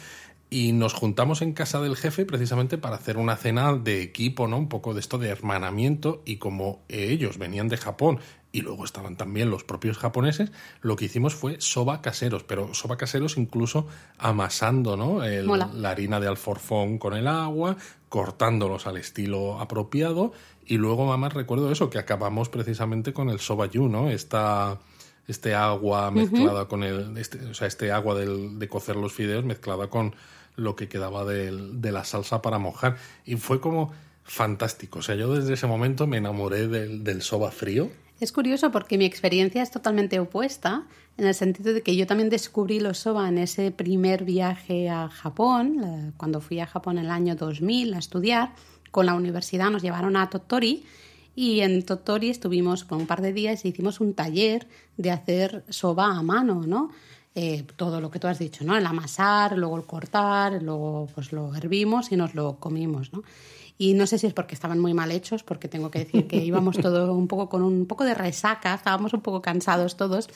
Y nos juntamos en casa del jefe precisamente para hacer una cena de equipo, ¿no? Un poco de esto de hermanamiento. Y como ellos venían de Japón y luego estaban también los propios japoneses, lo que hicimos fue soba caseros, pero soba caseros incluso amasando, ¿no? El- la harina de alforfón con el agua, cortándolos al estilo apropiado. Y luego, además, recuerdo eso, que acabamos precisamente con el sobayu, ¿no? Esta, este agua mezclada con el. Este, o sea, este agua del- de cocer los fideos mezclada con lo que quedaba del- de la salsa para mojar. Y fue como fantástico. O sea, yo desde ese momento me enamoré del, del soba frío. Es curioso porque mi experiencia es totalmente opuesta, en el sentido de que yo también descubrí los soba en ese primer viaje a Japón, cuando fui a Japón el año 2000 a estudiar. Con la universidad nos llevaron a Tottori y en Tottori estuvimos por un par de días y hicimos un taller de hacer soba a mano, ¿no? Eh, todo lo que tú has dicho, ¿no? El amasar, luego el cortar, luego pues lo hervimos y nos lo comimos, ¿no? Y no sé si es porque estaban muy mal hechos, porque tengo que decir que íbamos todo un poco con un poco de resaca, estábamos un poco cansados todos,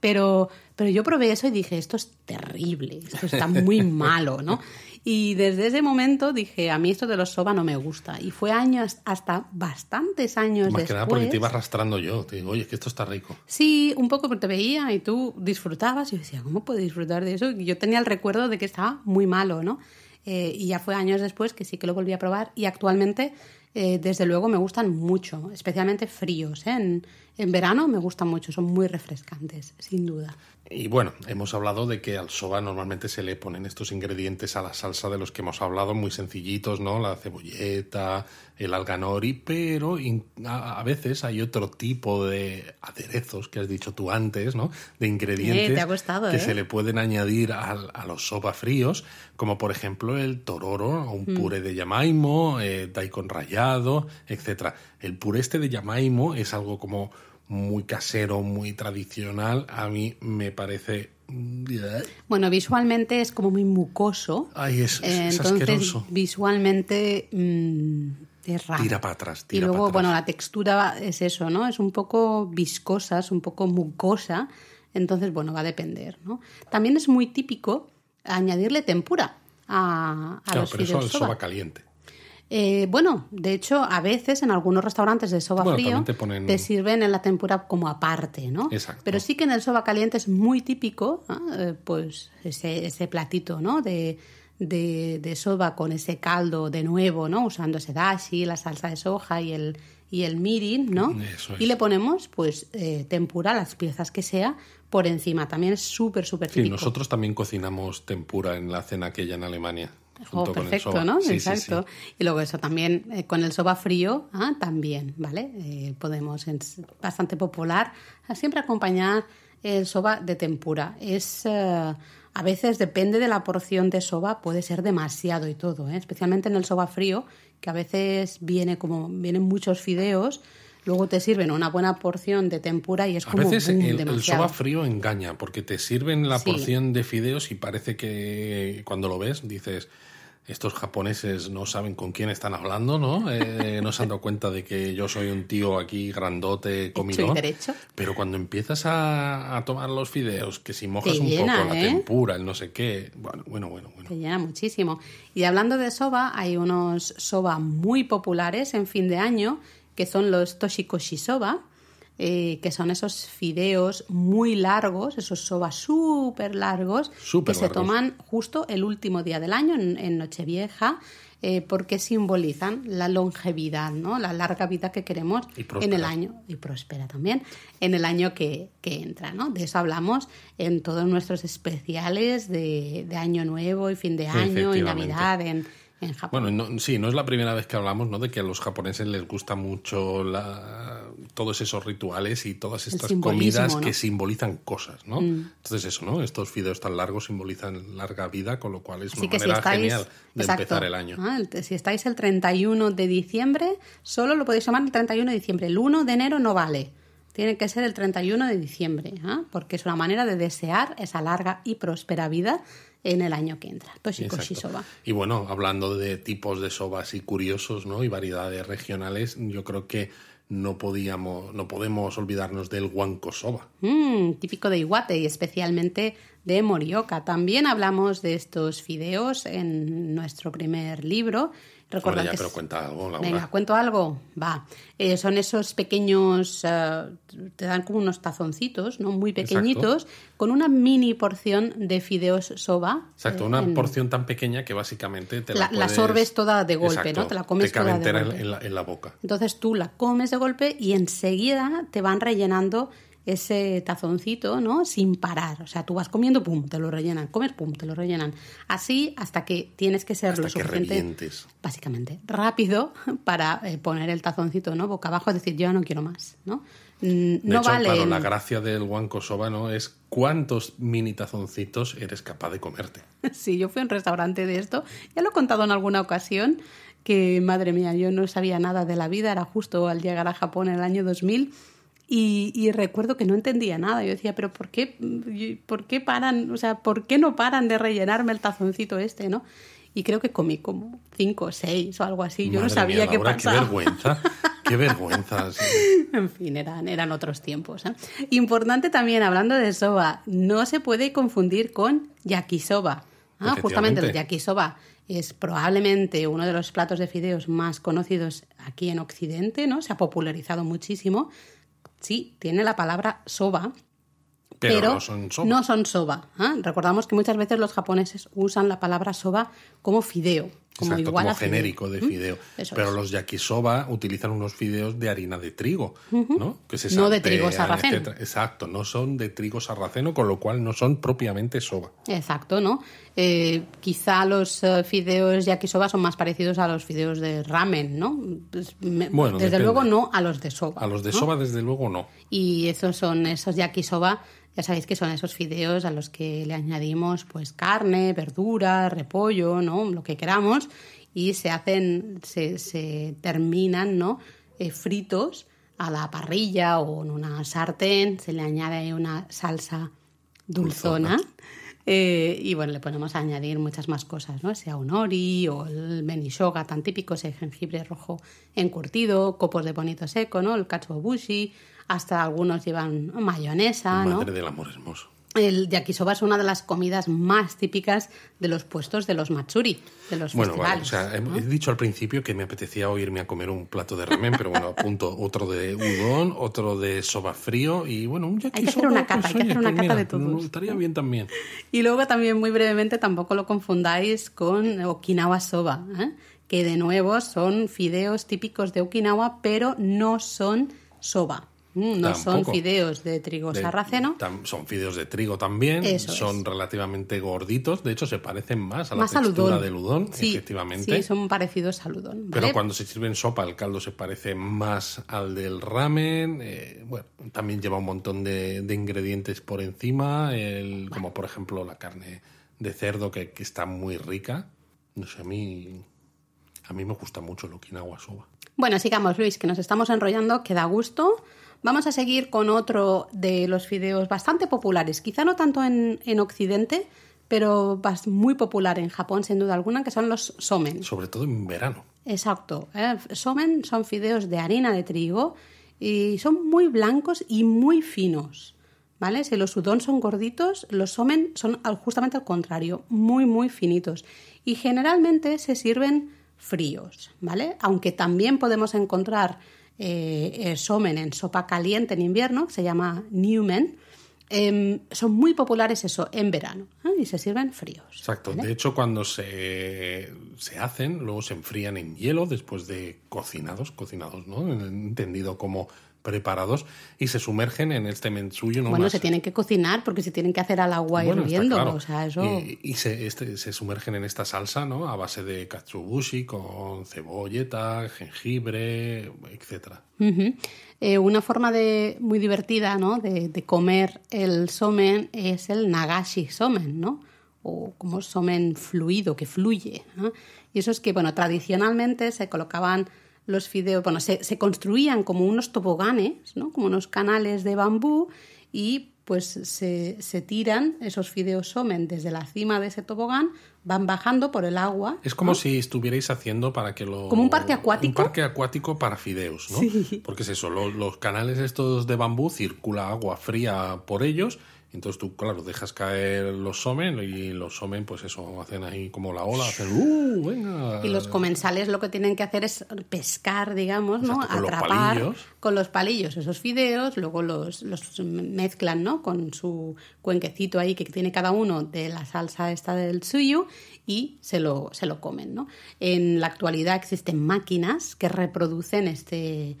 pero, pero yo probé eso y dije, esto es terrible, esto está muy malo, ¿no? Y desde ese momento dije, a mí esto de los soba no me gusta. Y fue años, hasta bastantes años Más después. que nada porque te iba arrastrando yo. Te digo, oye, que esto está rico. Sí, un poco porque te veía y tú disfrutabas y yo decía, ¿cómo puedo disfrutar de eso? Y yo tenía el recuerdo de que estaba muy malo, ¿no? Eh, y ya fue años después que sí que lo volví a probar y actualmente, eh, desde luego, me gustan mucho, especialmente fríos. ¿eh? En, en verano me gustan mucho, son muy refrescantes, sin duda. Y bueno, hemos hablado de que al soba normalmente se le ponen estos ingredientes a la salsa de los que hemos hablado, muy sencillitos, ¿no? La cebolleta, el alga nori, pero a, a veces hay otro tipo de aderezos que has dicho tú antes, ¿no? De ingredientes Eh, te ha gustado, que ¿eh? se le pueden añadir al- a, los soba fríos, como por ejemplo el tororo, o un Mm. puré de yamaimo, eh, daikon rallado, etcétera. El puré este de yamaimo es algo como muy casero, muy tradicional. A mí me parece. Bueno, visualmente es como muy mucoso. Ay, es, es- Eh, es Entonces, asqueroso. visualmente mm, es raro. Tira para atrás, Y tira luego, para atrás. bueno, la textura es eso, ¿no? Es un poco viscosa, es un poco mucosa. Entonces, bueno, va a depender, ¿no? También es muy típico añadirle tempura a, a Claro, los pero eso fideos al soba caliente. Eh, bueno, de hecho, a veces en algunos restaurantes de soba Bueno, frío te, sirven en la tempura como aparte, ¿no? Exacto. Pero sí que en el soba caliente es muy típico, ¿no? Eh, pues ese, ese platito, ¿no? De, de, de soba con ese caldo de nuevo, ¿no? Usando ese dashi, la salsa de soja y el, y el mirin, ¿no? Eso es. Y le ponemos, pues, eh, tempura, las piezas que sea, por encima. También es súper, súper Sí, típico. nosotros también cocinamos tempura en la cena aquella en Alemania. Oh, junto con el perfecto, soba. ¿no? Sí, Exacto. sí. Y luego eso también eh, con el soba frío, ah, también, ¿vale? Eh, podemos, es bastante popular, a siempre acompañar el soba de tempura. Es, eh, a veces depende de la porción de soba, puede ser demasiado y todo, especialmente en el soba frío, que a veces viene como, vienen muchos fideos, luego te sirven una buena porción de tempura y es A como veces boom, el, el soba frío engaña, porque te sirven la Sí. porción de fideos y parece que cuando lo ves dices, estos japoneses no saben con quién están hablando, ¿no? Eh, no se han dado cuenta de que yo soy un tío aquí grandote, comidón. derecho. Pero cuando empiezas a, a tomar los fideos, que si mojas Te un llena, poco la ¿eh? tempura, el no sé qué, bueno, bueno, bueno. bueno. Te llena muchísimo. Y hablando de soba, hay unos soba muy populares en fin de año, que son los toshikoshi soba, eh, que son esos fideos muy largos, esos soba súper largos, que se toman justo el último día del año, en, en Nochevieja, eh, porque simbolizan la longevidad, ¿no? la larga vida que queremos en el año, y próspera también, en el año que, que entra. ¿no? De eso hablamos en todos nuestros especiales de, de Año Nuevo y fin de año y. Navidad en, en Japón. Bueno, no- sí, no es la primera vez que hablamos, ¿no? De que a los japoneses les gusta mucho la- todos esos rituales y todas estas comidas ¿no? Mm. que simbolizan cosas, ¿no? Entonces eso, ¿no? Estos fideos tan largos simbolizan larga vida, con lo cual es Así una que si manera estáis, genial de exacto, empezar el año. ah, si estáis el 31 de diciembre, solo lo podéis tomar el 31 de diciembre. El 1 de enero no vale. Tiene que ser el 31 de diciembre, ¿ah? porque es una manera de desear esa larga y próspera vida en el año que entra. Toshikoshi Exacto. soba. Y bueno, hablando de tipos de sobas y curiosos, ¿no? Y variedades regionales, yo creo que no podíamos, no podemos olvidarnos del guanco soba. Mm, típico de Iwate y especialmente de Morioka. También hablamos de estos fideos en nuestro primer libro. Recordad Ahora ya, que pero es- cuenta algo, Laura. Venga, ¿cuento algo? Va. Eh, son esos pequeños, eh, te dan como unos tazoncitos, ¿no? Muy pequeñitos, con una mini porción de fideos soba. Exacto, eh, una en- porción tan pequeña que básicamente te La- la, la sorbes toda de golpe, Exacto, ¿no? Te la comes te toda de golpe. en la, en la boca. Entonces tú la comes de golpe y enseguida te van rellenando ese tazoncito, ¿no? Sin parar. O sea, tú vas comiendo, pum, te lo rellenan. Comes, pum, te lo rellenan. Así hasta que tienes que ser Hasta lo suficiente revientes. básicamente, rápido para eh, poner el tazoncito ¿no? boca abajo, es decir, yo ya no quiero más, ¿no? Mm, De no hecho, vale. claro, la gracia del guanco soba ¿no? es cuántos mini tazoncitos eres capaz de comerte. Sí, yo fui a un restaurante de esto, ya lo he contado en alguna ocasión, que madre mía, yo no sabía nada de la vida, era justo al llegar a Japón en el año 2000 y, y recuerdo que no entendía nada. Yo decía, pero ¿por qué, ¿por qué paran, o sea, por qué no paran de rellenarme el tazoncito este, no? Y creo que comí como cinco o seis o algo así. Yo no sabía mía, qué pasaba. Qué vergüenza, qué vergüenza. sí. En fin, eran, eran otros tiempos. ¿eh? Importante también, hablando de soba, no se puede confundir con yakisoba. Ah, justamente el yakisoba es probablemente uno de los platos de fideos más conocidos aquí en Occidente, ¿no? Se ha popularizado muchísimo. Sí, tiene la palabra soba, Pero, pero, no son soba. no son soba. ¿ah? Recordamos que muchas veces los japoneses usan la palabra soba como fideo, como Exacto, igual como a fideo. genérico de fideo. Pero es. los yakisoba utilizan unos fideos de harina de trigo, ¿no? Que se No de trigo sarraceno. etcétera. Exacto, no son de trigo sarraceno, con lo cual no son propiamente soba. Exacto, ¿no? Eh, quizá los eh, fideos yakisoba son más parecidos a los fideos de ramen, ¿no? Pues, Bueno, desde depende. luego no a los de soba. A los de ¿no? soba, desde luego, no. Y esos son esos yakisoba, ya sabéis que son esos fideos a los que le añadimos pues carne, verdura, repollo, ¿no? Lo que queramos y se hacen, se, se terminan, ¿no? Eh, fritos a la parrilla o en una sartén, se le añade una salsa dulzona. Dulzona. Eh, y bueno, le podemos añadir muchas más cosas, ¿no? Ese onori o el benishoga tan típico, ese jengibre rojo encurtido, copos de bonito seco, ¿no? El katsuobushi, hasta algunos llevan mayonesa, ¿no? Madre del amor hermoso. El yakisoba es una de las comidas más típicas de los puestos de los matsuri, de los Bueno, vale, o sea, he- ¿no? he dicho al principio que me apetecía o irme a comer un plato de ramen, pero bueno, apunto otro de udon, otro de soba frío y bueno, un yakisoba. Hay que hacer una cata, pues, hay que oye, hacer una cata mira, de todos. estaría bien también. Y luego también muy brevemente tampoco lo confundáis con Okinawa soba, ¿eh? que de nuevo son fideos típicos de Okinawa, pero no son soba. Mm, No son fideos de trigo De- sarraceno. tam- son fideos de trigo también, Eso son es. relativamente gorditos, de hecho se parecen más a la Más textura del udon, Sí, efectivamente. Sí, son parecidos al udon. Pero cuando se sirve en sopa, el caldo se parece más al del ramen. eh, bueno, también lleva un montón de, de ingredientes por encima, el- como por ejemplo la carne de cerdo, que, que está muy rica. No sé, a mí, a mí me gusta mucho el Okinawa soba. Bueno, sigamos, Luis, que nos estamos enrollando, que da gusto. Vamos a seguir con otro de los fideos bastante populares, quizá no tanto en, en Occidente, pero muy popular en Japón, sin duda alguna, que son los somen. Sobre todo en verano. Exacto. ¿eh? Somen son fideos de harina de trigo y son muy blancos y muy finos. ¿Vale? Si los udon son gorditos, los somen son justamente al contrario, muy, muy finitos. Y generalmente se sirven fríos, ¿vale? Aunque también podemos encontrar eh, eh, somen en sopa caliente en invierno, que se llama Newman. Em, son muy populares eso en verano ¿eh? y se sirven fríos. Exacto. ¿vale? De hecho, cuando se, se hacen, luego se enfrían en hielo después de cocinados, cocinados, ¿no? Entendido como preparados, y se sumergen en este mensuyo, ¿no? Bueno, Más- se tienen que cocinar porque se tienen que hacer al agua Bueno, hirviendo. claro. O sea, eso. Y, y se, este- se sumergen en esta salsa, ¿no? A base de katsubushi, con cebolleta, jengibre, etcétera. Ujú. Eh, una forma de, muy divertida ¿no? de, de comer el somen es el nagashi somen, ¿no? O como somen fluido, que fluye. ¿no? Y eso es que, bueno, tradicionalmente se colocaban los fideos, bueno, se, se construían como unos toboganes, ¿no? Como unos canales de bambú y pues se, se tiran esos fideos somen desde la cima de ese tobogán, van bajando por el agua. Es como si estuvierais haciendo para que lo... ¿Como un parque acuático? Un parque acuático para fideos, ¿no? Porque es eso, lo- los, canales estos de bambú circula agua fría por ellos, entonces tú, claro, dejas caer los somen y los somen, pues eso, hacen ahí como la ola, hacen... ¡Uh, venga! Y los comensales lo que tienen que hacer es pescar, digamos, ¿no? Exacto, con los Atrapar palillos. con los palillos esos fideos, luego los, los mezclan, ¿no? Con su cuenquecito ahí que tiene cada uno de la salsa esta del suyo y se lo, se lo comen, ¿no? En la actualidad existen máquinas que reproducen este,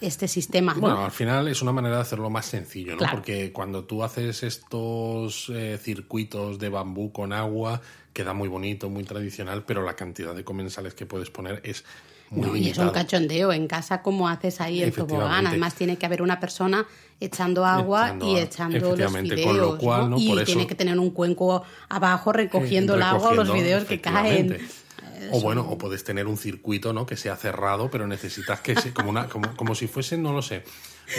este sistema, ¿no? Bueno, al final es una manera de hacerlo más sencillo, ¿no? Claro. Porque cuando tú haces estos eh, circuitos de bambú con agua, queda muy bonito, muy tradicional, pero la cantidad de comensales que puedes poner es muy No, y es un cachondeo en casa como haces ahí el tobogán. Además tiene que haber una persona echando agua Echando y echando los fideos. con lo cual, ¿no? Y Por tiene eso- que tener un cuenco abajo recogiendo Eh, el agua o los recogiendo, fideos que caen. O bueno, o puedes tener un circuito, ¿no? Que sea cerrado, pero necesitas que sea como una, como, como si fuese, no lo sé,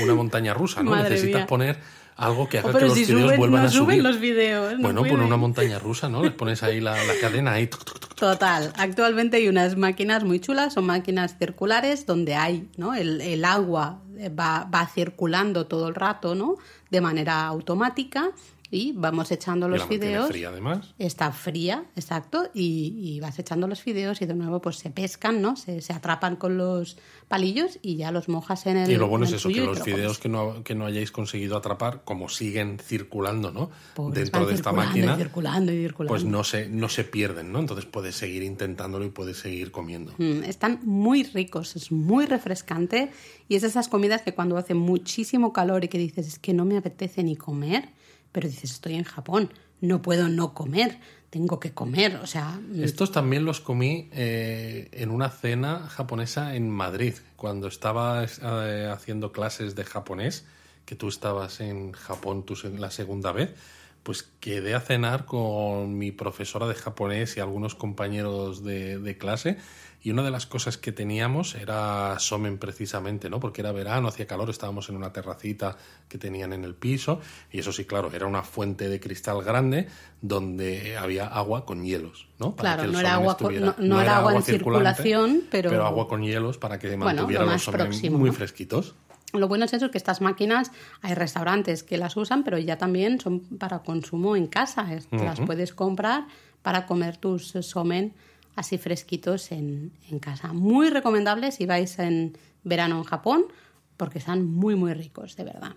una montaña rusa, ¿no? Madre necesitas mía. poner algo que haga Oh, que los si fideos suben, vuelvan no a suben subir. los fideos. no bueno, pon una montaña rusa, ¿no? Les pones ahí la, la cadena ahí. tuc, tuc, tuc, tuc. Total. Actualmente hay unas máquinas muy chulas, son máquinas circulares donde hay, ¿no? El, el agua va, va circulando todo el rato, ¿no? De manera automática y vamos echando Y los la mantiene fideos. fría, además. Está fría, exacto, y, y vas echando los fideos y de nuevo pues se pescan, ¿no? Se, se atrapan con los palillos y ya los mojas en el Y lo bueno en es eso, que y los fideos que no, que no hayáis conseguido atrapar, como siguen circulando, ¿no? Pobres, Dentro de esta máquina, Y circulando y circulando. pues no se, no se pierden, ¿no? Entonces puedes seguir intentándolo y puedes seguir comiendo. Mm, Están muy ricos, es muy refrescante y es esas comidas que cuando hace muchísimo calor y que dices es que no me apetece ni comer, pero dices estoy en Japón, no puedo no comer, tengo que comer, o sea, mm, Estos también los comí eh, en una cena japonesa en Madrid, cuando estaba eh, haciendo clases de japonés, que tú estabas en Japón tú, la segunda vez, pues quedé a cenar con mi profesora de japonés y algunos compañeros de, de clase. Y una de las cosas que teníamos era somen precisamente, ¿no? Porque era verano, hacía calor, estábamos en una terracita que tenían en el piso. Y eso sí, claro, era una fuente de cristal grande donde había agua con hielos, ¿no? Para Claro, que el no era agua no- no era agua en circulación, pero- agua con hielos para que Bueno, mantuviera lo los somen próximo, muy fresquitos. Lo bueno es eso, que estas máquinas hay restaurantes que las usan, pero ya también son para consumo en casa. Las puedes comprar para comer tus somen así fresquitos en, en, casa. Muy recomendables si vais en verano en Japón, porque están muy, muy ricos, de verdad.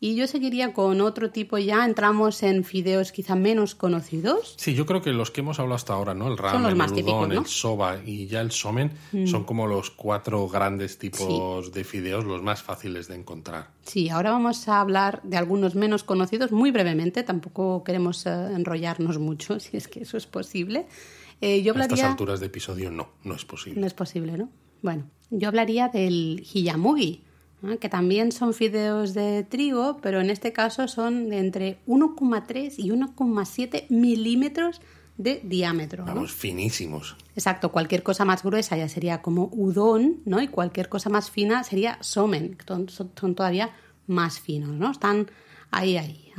Y yo seguiría con otro tipo, ya entramos en fideos quizá menos conocidos. Sí, yo creo que los que hemos hablado hasta ahora, ¿no? El ramen, el udon, el soba y ya el somen mm. son como los cuatro grandes tipos de fideos, los más fáciles de encontrar. Sí, ahora vamos a hablar de algunos menos conocidos muy brevemente, tampoco queremos eh, enrollarnos mucho, si es que eso es posible. Eh, yo hablaría... A estas alturas de episodio no, no es posible. No es posible, ¿no? Bueno, yo hablaría del hiyamugi que también son fideos de trigo, pero en este caso son de entre 1,3 y 1,7 milímetros de diámetro. Vamos, finísimos. Exacto, cualquier cosa más gruesa ya sería como udon, ¿no? Y cualquier cosa más fina sería somen, que son, todavía más finos, ¿no? Están ahí, ahí.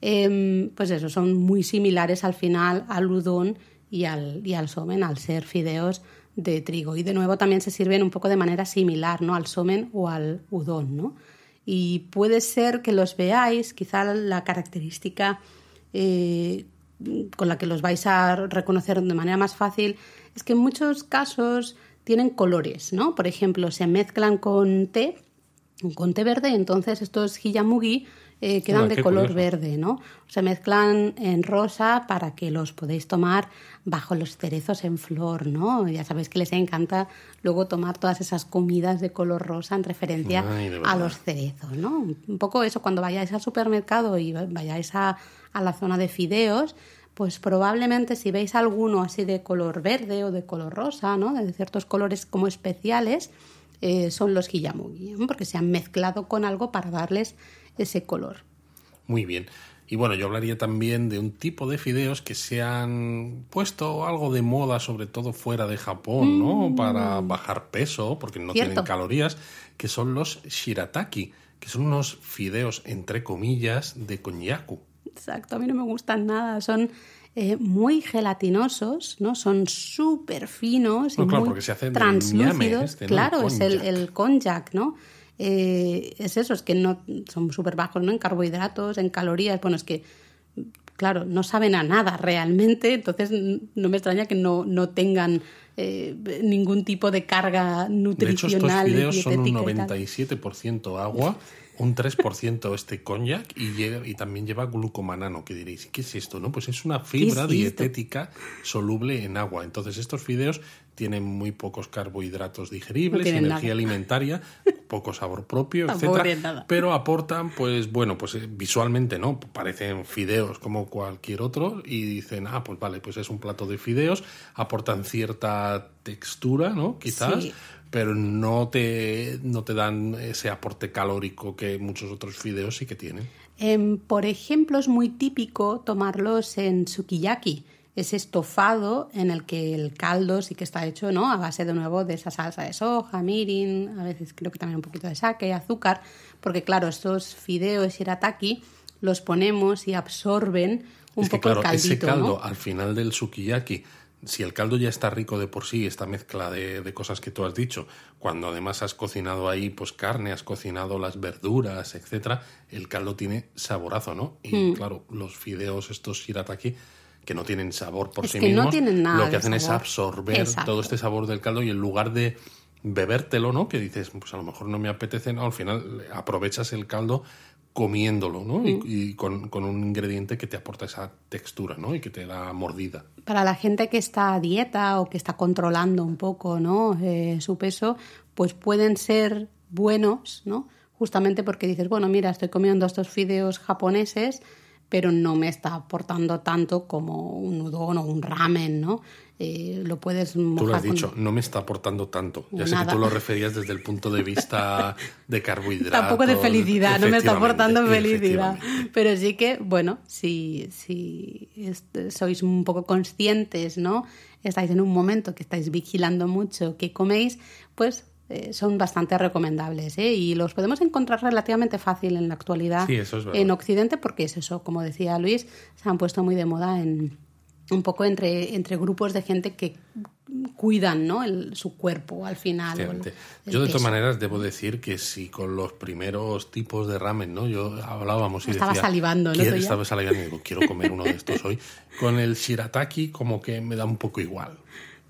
Em, pues eso, son muy similares al final al udon y al, y al somen, al ser fideos de trigo. Y de nuevo también se sirven un poco de manera similar, ¿no? Al somen o al udon, ¿no? Y puede ser que los veáis, quizá la característica eh, con la que los vais a reconocer de manera más fácil es que en muchos casos tienen colores, ¿no? Por ejemplo, se mezclan con té, con té verde, entonces estos hiyamugi eh, quedan de color verde, ¿no? Se mezclan en rosa para que los podéis tomar bajo los cerezos en flor, ¿no? Ya sabéis que les encanta luego tomar todas esas comidas de color rosa en referencia a los cerezos, ¿no? Un poco eso, cuando vayáis al supermercado y vayáis a, a la zona de fideos, pues probablemente si veis alguno así de color verde o de color rosa, ¿no? De ciertos colores como especiales, eh, son los hiyamugi, porque se han mezclado con algo para darles ese color. Muy bien. Y bueno, yo hablaría también de un tipo de fideos que se han puesto algo de moda, sobre todo fuera de Japón, ¿no? Mm. Para bajar peso, porque no tienen calorías, que son los shirataki, que son unos fideos, entre comillas, de konyaku. Exacto, a mí no me gustan nada, son eh, muy gelatinosos, ¿no? Son súper finos y muy translúcidos. Este, claro, es el, el konjac, ¿no? Eh, es eso, es que no son súper bajos ¿no? en carbohidratos, en calorías. Bueno, es que, claro, no saben a nada realmente, entonces no me extraña que no, no tengan eh, ningún tipo de carga nutricional. De hecho, estos fideos son un 97% agua un 3% este cognac y, y también lleva glucomanano, que diréis, ¿qué es esto? No, pues es una fibra dietética soluble en agua. Entonces estos fideos tienen muy pocos carbohidratos digeribles, energía alimentaria, poco sabor propio, etcétera, pero aportan, pues bueno, pues eh, visualmente no, parecen fideos como cualquier otro y dicen, ah, pues vale, pues es un plato de fideos, aportan cierta textura, ¿no? Quizás, pero no te, no te dan ese aporte calórico que muchos otros fideos sí que tienen. Em, por ejemplo, es muy típico tomarlos en sukiyaki, ese estofado en el que el caldo sí que está hecho ¿no? a base de nuevo de esa salsa de soja, mirin, a veces creo que también un poquito de sake, azúcar, porque claro, estos fideos shirataki los ponemos y absorben un poco el caldito, ese caldo al final del sukiyaki si el caldo ya está rico de por sí, esta mezcla de, cosas que tú has dicho, cuando además has cocinado ahí pues carne, has cocinado las verduras, etcétera, el caldo tiene saborazo, ¿no? Y hmm. claro, los fideos estos shirataki que no tienen sabor por sí mismos, lo que hacen es absorber todo este sabor del caldo y en lugar de bebértelo, ¿no? Que dices, pues a lo mejor no me apetece, no, al final aprovechas el caldo comiéndolo, ¿no? Y, mm. con, un ingrediente que te aporta esa textura, ¿no? Y que te da mordida. Para la gente que está a dieta o que está controlando un poco, ¿no? Eh, su peso, pues pueden ser buenos, ¿no? Justamente porque dices, bueno, mira, estoy comiendo estos fideos japoneses, pero no me está aportando tanto como un udon o un ramen, ¿no? Eh, lo puedes mojar Tú lo has dicho, no me está aportando tanto. Ya sé que tú lo referías desde el punto de vista de carbohidratos. Tampoco de felicidad, no me está aportando felicidad. Pero sí que, bueno, si, si sois un poco conscientes, ¿no? Estáis en un momento que estáis vigilando mucho qué coméis, pues eh, son bastante recomendables ¿eh? y los podemos encontrar relativamente fácil en la actualidad en Occidente porque es eso, como decía Luis, se han puesto muy de moda en un poco entre, entre grupos de gente que cuidan ¿no? el, su cuerpo al final. el- el Yo de todas maneras debo decir que si con los primeros tipos de ramen, ¿no? Yo hablábamos y Estaba decía, salivando, ¿no? Estaba salivando y digo, quiero comer uno de estos hoy. Con el shirataki como que me da un poco igual.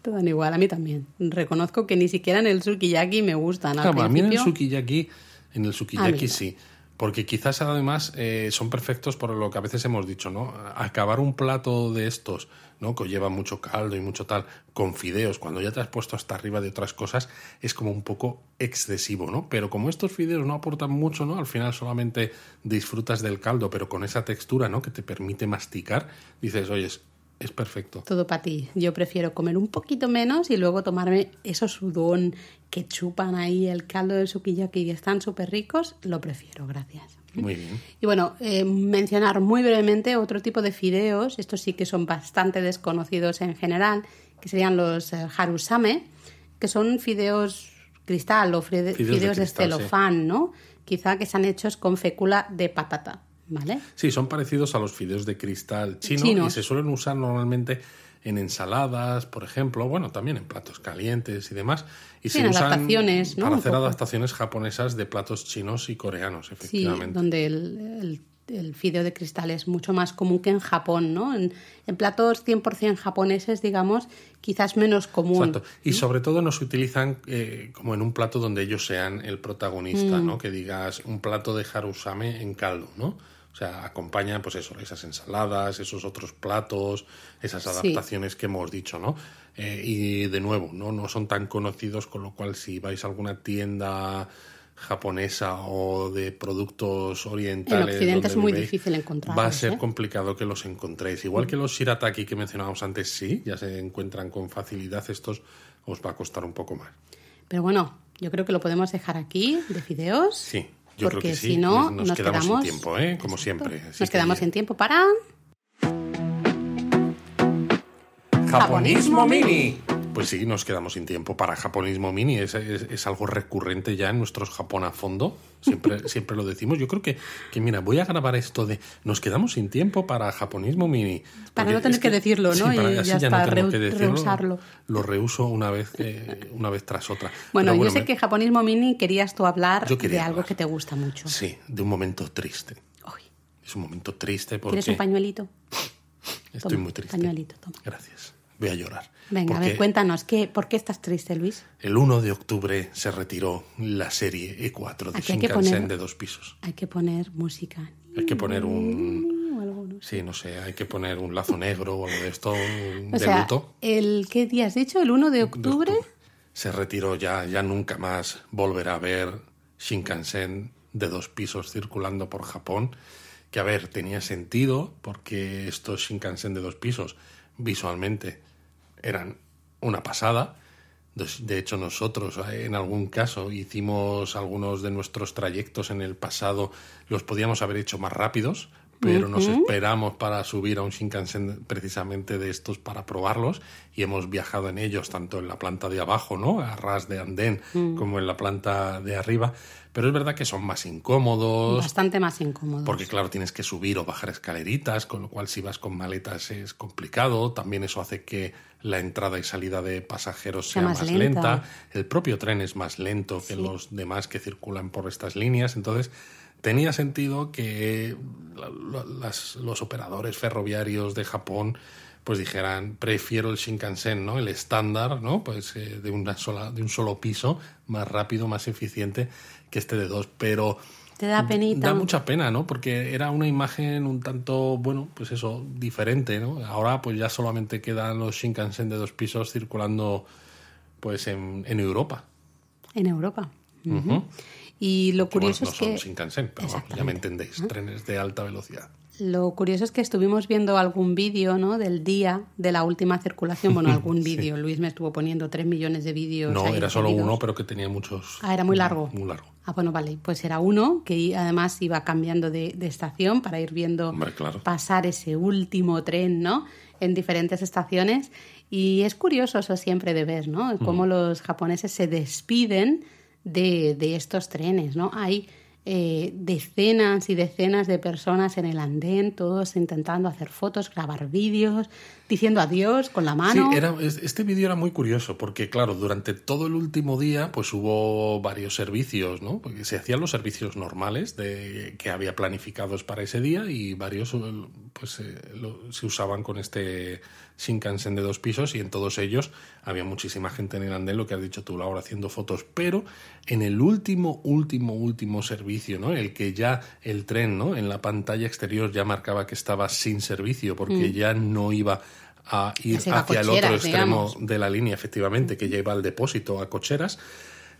Te dan igual, a mí también. Reconozco que ni siquiera en el sukiyaki me gustan. Al Claro, a mí en el sukiyaki, en el sukiyaki sí. Porque quizás además eh, son perfectos por lo que a veces hemos dicho, ¿no? Acabar un plato de estos, ¿no? Que lleva mucho caldo y mucho tal, con fideos, cuando ya te has puesto hasta arriba de otras cosas, es como un poco excesivo, ¿no? Pero como estos fideos no aportan mucho, ¿no? Al final solamente disfrutas del caldo, pero con esa textura, ¿no? Que te permite masticar, dices, oye, es, perfecto. Todo para ti. Yo prefiero comer un poquito menos y luego tomarme esos udon que chupan ahí el caldo del sukiyaki y están súper ricos. Lo prefiero, gracias. Muy bien. Y bueno, eh, mencionar muy brevemente otro tipo de fideos, estos sí que son bastante desconocidos en general, que serían los eh, harusame, que son fideos cristal o fide- Fideos fideos, de de, cristal, sí. ¿no? Quizá que están hechos con fécula de patata, ¿vale? Sí, son parecidos a los fideos de cristal chino Chinos. y se suelen usar normalmente en ensaladas, por ejemplo, bueno, también en platos calientes y demás. Y Sí, se usan para hacer adaptaciones japonesas de platos chinos y coreanos, Sí, efectivamente. donde el, el, el fideo de cristal es mucho más común que en Japón, ¿no? En, en platos 100% japoneses, digamos, quizás menos común. Exacto. Y sobre todo no se utilizan eh, como en un plato donde ellos sean el protagonista, Mm. ¿no? Que digas un plato de harusame en caldo, ¿no? O sea, acompaña, pues eso, esas ensaladas, esos otros platos, esas Sí. adaptaciones que hemos dicho, ¿no? Eh, y de nuevo, ¿no? No son tan conocidos, con lo cual si vais a alguna tienda japonesa o de productos orientales. En Occidente es muy difícil encontrarlos, Va a ser ¿eh? complicado que los encontréis. Igual que los shirataki que mencionábamos antes, sí, ya se encuentran con facilidad. Estos os va a costar un poco más. Pero bueno, yo creo que lo podemos dejar aquí de fideos. Sí, yo creo porque que sí. si no, nos, nos, quedamos, quedamos sin tiempo, ¿eh? Como siempre. Así Nos que- quedamos sin tiempo para. Japonismo Mini. Pues sí, nos quedamos sin tiempo para japonismo mini. Es, es- es algo recurrente ya en nuestros Japón a fondo. Siempre, siempre lo decimos. Yo creo que, que, mira, voy a grabar esto de nos quedamos sin tiempo para japonismo mini. Para no tener que decirlo, ¿no? para- Y así ya no tengo que decirlo. rehusarlo. Lo reuso una vez, una vez tras otra. Bueno, yo sé me- que japonismo mini querías tú hablar de algo hablar. que te gusta mucho. Sí, de un momento triste. Es un momento triste porque ¿Quieres un pañuelito? estoy Toma, muy triste. pañuelito, toma. Gracias. Voy a llorar. Venga, a ver, cuéntanos, ¿qué, ¿por qué estás triste, Luis? El 1 de octubre se retiró la serie E4 de Aquí Shinkansen poner- de dos pisos. Hay que poner música. Hay que poner un... Sí, no sé, hay que poner un lazo negro o algo de esto O de sea, luto. el, ¿qué día has dicho? ¿El 1 de de octubre? Se retiró ya, ya nunca más volverá a ver Shinkansen de dos pisos circulando por Japón. Que a ver, tenía sentido porque estos Shinkansen de dos pisos visualmente eran una pasada. De hecho, nosotros eh, en algún caso hicimos algunos de nuestros trayectos en el pasado, los podíamos haber hecho más rápidos, pero nos esperamos para subir a un Shinkansen precisamente de estos para probarlos y hemos viajado en ellos tanto en la planta de abajo, ¿no? A ras de andén, como en la planta de arriba. Pero es verdad que son más incómodos, Bastante más incómodo. porque claro, tienes que subir o bajar escaleritas, con lo cual si vas con maletas es complicado. También eso hace que la entrada y salida de pasajeros sea, Sea más, más lenta. lenta. El propio tren es más lento que los demás que circulan por estas líneas. Entonces, tenía sentido que la- la- las- los operadores ferroviarios de Japón pues dijeran prefiero el Shinkansen, ¿no? El estándar, ¿no? Pues eh, de una sola de un solo piso, más rápido, más eficiente que este de dos, pero Te da penita. Da mucha pena, ¿no? Porque era una imagen un tanto, bueno, pues eso, diferente, ¿no? Ahora pues ya solamente quedan los Shinkansen de dos pisos circulando pues en, en Europa. En Europa. Ujú. Y lo Que, bueno, curioso no es son que Shinkansen, pero vamos, ya me entendéis, trenes de alta velocidad. lo curioso es que estuvimos viendo algún vídeo, ¿no? Del día de la última circulación. Bueno, algún vídeo. Luis me estuvo poniendo tres millones de vídeos. No, ahí era solo uno, pero que tenía muchos... Ah, era muy largo. Muy largo. Ah, bueno, vale. Pues era uno que además iba cambiando de, de estación para ir viendo Hombre, claro. pasar ese último tren, ¿no? En diferentes estaciones. Y es curioso eso siempre de ver, ¿no? Cómo los japoneses se despiden de, de estos trenes, ¿no? Hay eh, decenas y decenas de personas en el andén, todos intentando hacer fotos, grabar vídeos, diciendo adiós con la mano. Sí, era, este vídeo era muy curioso porque, claro, durante todo el último día pues hubo varios servicios, ¿no? Porque se hacían los servicios normales de, que había planificados para ese día y varios pues eh, se usaban con este Shinkansen de dos pisos y en todos ellos había muchísima gente en el andén, lo que has dicho tú, Laura, haciendo fotos. Pero en el último, último, último servicio, ¿no? El que ya el tren, ¿no? En la pantalla exterior ya marcaba que estaba sin servicio porque mm. ya no iba a ir hacia el otro extremo de la línea, efectivamente, que ya iba al depósito, a cocheras.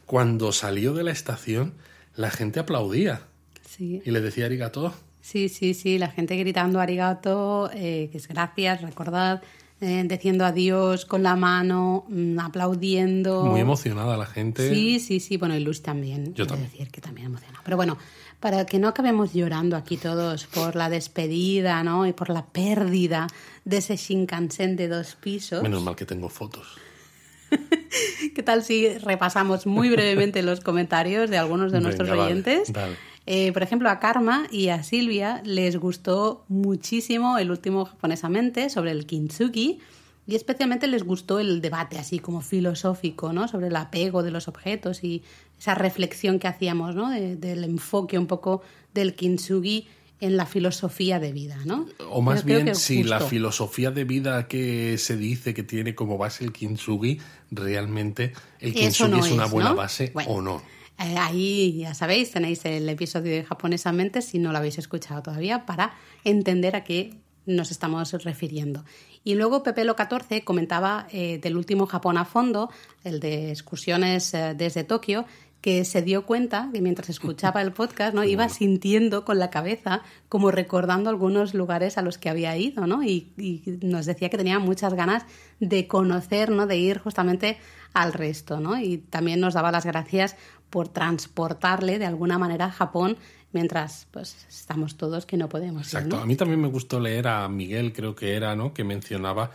Cuando salió de la estación, la gente aplaudía. Sí. Y le decía arigato. Sí, sí, sí, la gente gritando arigato, eh, que es gracias, recordad, eh, diciendo adiós con la mano, mm, aplaudiendo. Muy emocionada la gente. Sí, sí, sí. Bueno, y Luz también. Yo también. decir que también emocionado. Pero bueno, para que no acabemos llorando aquí todos por la despedida, ¿no? Y por la pérdida de ese Shinkansen de dos pisos. Menos mal que tengo fotos. ¿Qué tal si repasamos muy brevemente los comentarios de algunos de nuestros oyentes? Eh, por ejemplo, a Karma y a Silvia les gustó muchísimo el último japonesamente sobre el kintsugi y especialmente les gustó el debate así como filosófico, ¿no? Sobre el apego de los objetos y esa reflexión que hacíamos, ¿no? del enfoque un poco del kintsugi en la filosofía de vida, ¿no? O más bien, si la filosofía de vida que se dice que tiene como base el kintsugi, realmente el kintsugi es una buena base o no. Eh, ahí, ya sabéis, tenéis el episodio de Japonesamente, si no lo habéis escuchado todavía, para entender a qué nos estamos refiriendo. Y luego Pepelo 14 comentaba eh, del último Japón a fondo, el de excursiones eh, desde Tokio, que se dio cuenta que mientras escuchaba el podcast, ¿no? Iba sintiendo con la cabeza, como recordando algunos lugares a los que había ido, ¿no? Y, nos decía que tenía muchas ganas de conocer, ¿no? De ir justamente al resto, ¿no? Y también nos daba las gracias por transportarle de alguna manera a Japón mientras pues estamos todos que no podemos. Exacto. A mí también me gustó leer a Miguel, creo que era, ¿no? Que mencionaba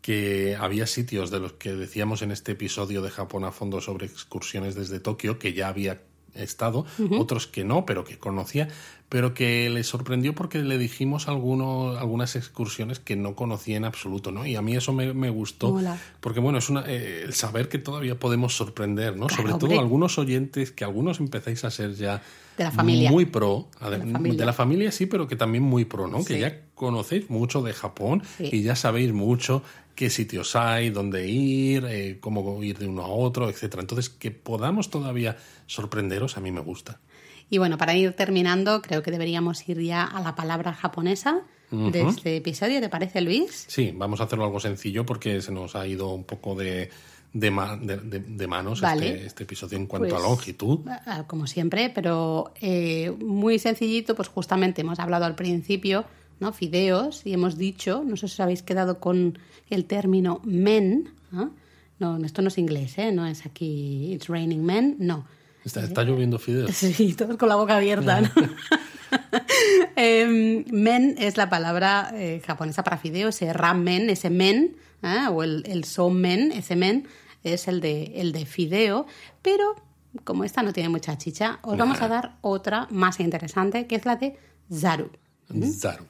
que había sitios de los que decíamos en este episodio de Japón a fondo sobre excursiones desde Tokio que ya había estado, otros que no, pero que conocía, pero que le sorprendió porque le dijimos algunos, algunas excursiones que no conocía en absoluto, ¿no? Y a mí eso me, gustó, porque bueno, es una, eh, el saber que todavía podemos sorprender, ¿no? Sobre todo algunos oyentes, que algunos empezáis a ser ya de la familia. muy pro, de la, familia. sí, pero que también muy pro, ¿no? Que ya conocéis mucho de Japón y ya sabéis mucho qué sitios hay, dónde ir, eh, cómo ir de uno a otro, etcétera. Entonces, que podamos todavía sorprenderos, a mí me gusta. Y bueno, para ir terminando, creo que deberíamos ir ya a la palabra japonesa de este episodio. ¿Te parece, Luis? Sí, vamos a hacerlo algo sencillo porque se nos ha ido un poco de, de, manos este, este, episodio en cuanto a pues, longitud. Como siempre, pero eh, muy sencillito, pues justamente hemos hablado al principio ¿no? fideos, y hemos dicho, no sé si os habéis quedado con el término men, ¿no? esto no es inglés, ¿eh? no es aquí it's raining men, no. Está, lloviendo fideos. Sí, todos con la boca abierta. Em, men es la palabra eh, japonesa para fideos, ese ramen, ese men, ¿eh? o el, el men, ese men, es el de, el de fideo, pero como esta no tiene mucha chicha, os vamos a dar otra más interesante, que es la de zaru. Zaru.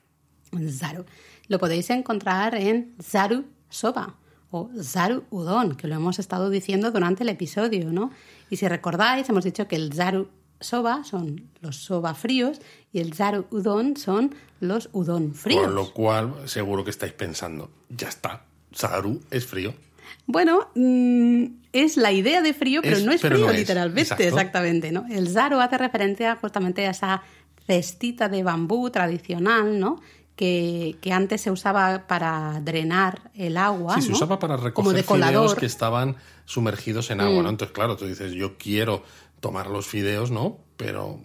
Zaru. Lo podéis encontrar en Zaru Soba o Zaru Udon, que lo hemos estado diciendo durante el episodio, ¿no? Y si recordáis, hemos dicho que el Zaru Soba son los soba fríos y el Zaru Udon son los udon fríos. Con lo cual, seguro que estáis pensando, ya está, Zaru es frío. Bueno, mm, es la idea de frío, pero no es frío literalmente, exactamente, ¿no? El Zaru hace referencia justamente a esa cestita de bambú tradicional, ¿no? Que, antes se usaba para drenar el agua. Sí, se usaba para recoger fideos que estaban sumergidos en agua, ¿no? Mm. Entonces, claro, tú dices, yo quiero tomar los fideos, ¿no? Pero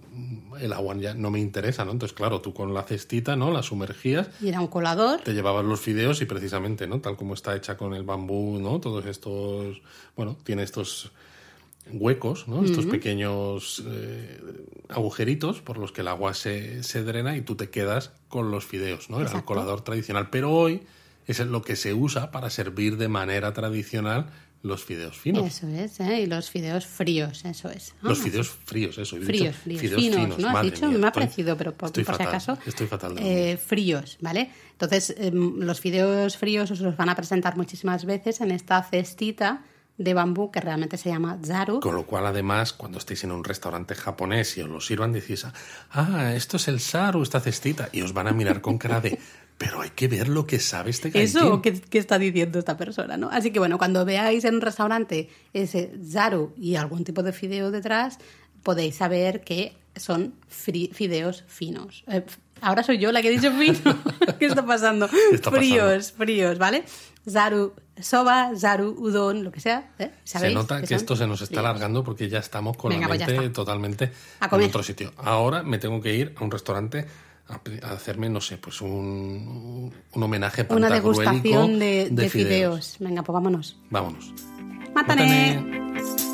el agua ya no me interesa, ¿no? Entonces, claro, tú con la cestita, ¿no? La sumergías. Y era un colador. Te llevabas los fideos y precisamente, ¿no? Tal como está hecha con el bambú, ¿no? Todos estos, bueno, tiene estos huecos, ¿no? Estos pequeños eh, agujeritos por los que el agua se, se, drena y tú te quedas con los fideos, ¿no? Era el colador tradicional. Pero hoy es lo que se usa para servir de manera tradicional los fideos finos. Eso es, ¿eh? y los fideos fríos, eso es. Los Ah, fideos fríos, eso. fríos, fríos, fideos finos, finos, ¿no? Has dicho, mía, me ha estoy- parecido, pero por, si acaso. Estoy fatal. eh, fríos, ¿vale? Entonces, em, los fideos fríos os los van a presentar muchísimas veces en esta cestita de bambú que realmente se llama zaru. Con lo cual, además, cuando estéis en un restaurante japonés y os lo sirvan, decís, ah, esto es el saru, esta cestita, y os van a mirar con cara de, pero hay que ver lo que sabe este gaijin. Eso que, que está diciendo esta persona, ¿no? Así que bueno, cuando veáis en un restaurante ese zaru y algún tipo de fideo detrás, podéis saber que son fideos finos. Eh, ahora soy yo la que he dicho fino. ¿Qué está pasando? está fríos, fríos, ¿vale? Zaru soba, zaru udon, lo que sea. ¿eh? Se ¿Sabéis nota que son esto se nos está alargando porque ya estamos con Venga, la pues mente está. totalmente A en otro sitio. Ahora me tengo que ir a un restaurante a, hacerme, no sé, pues un, un homenaje Una degustación de, de fideos. fideos. Venga, pues vámonos. Vámonos. ¡Mátane! Mátane.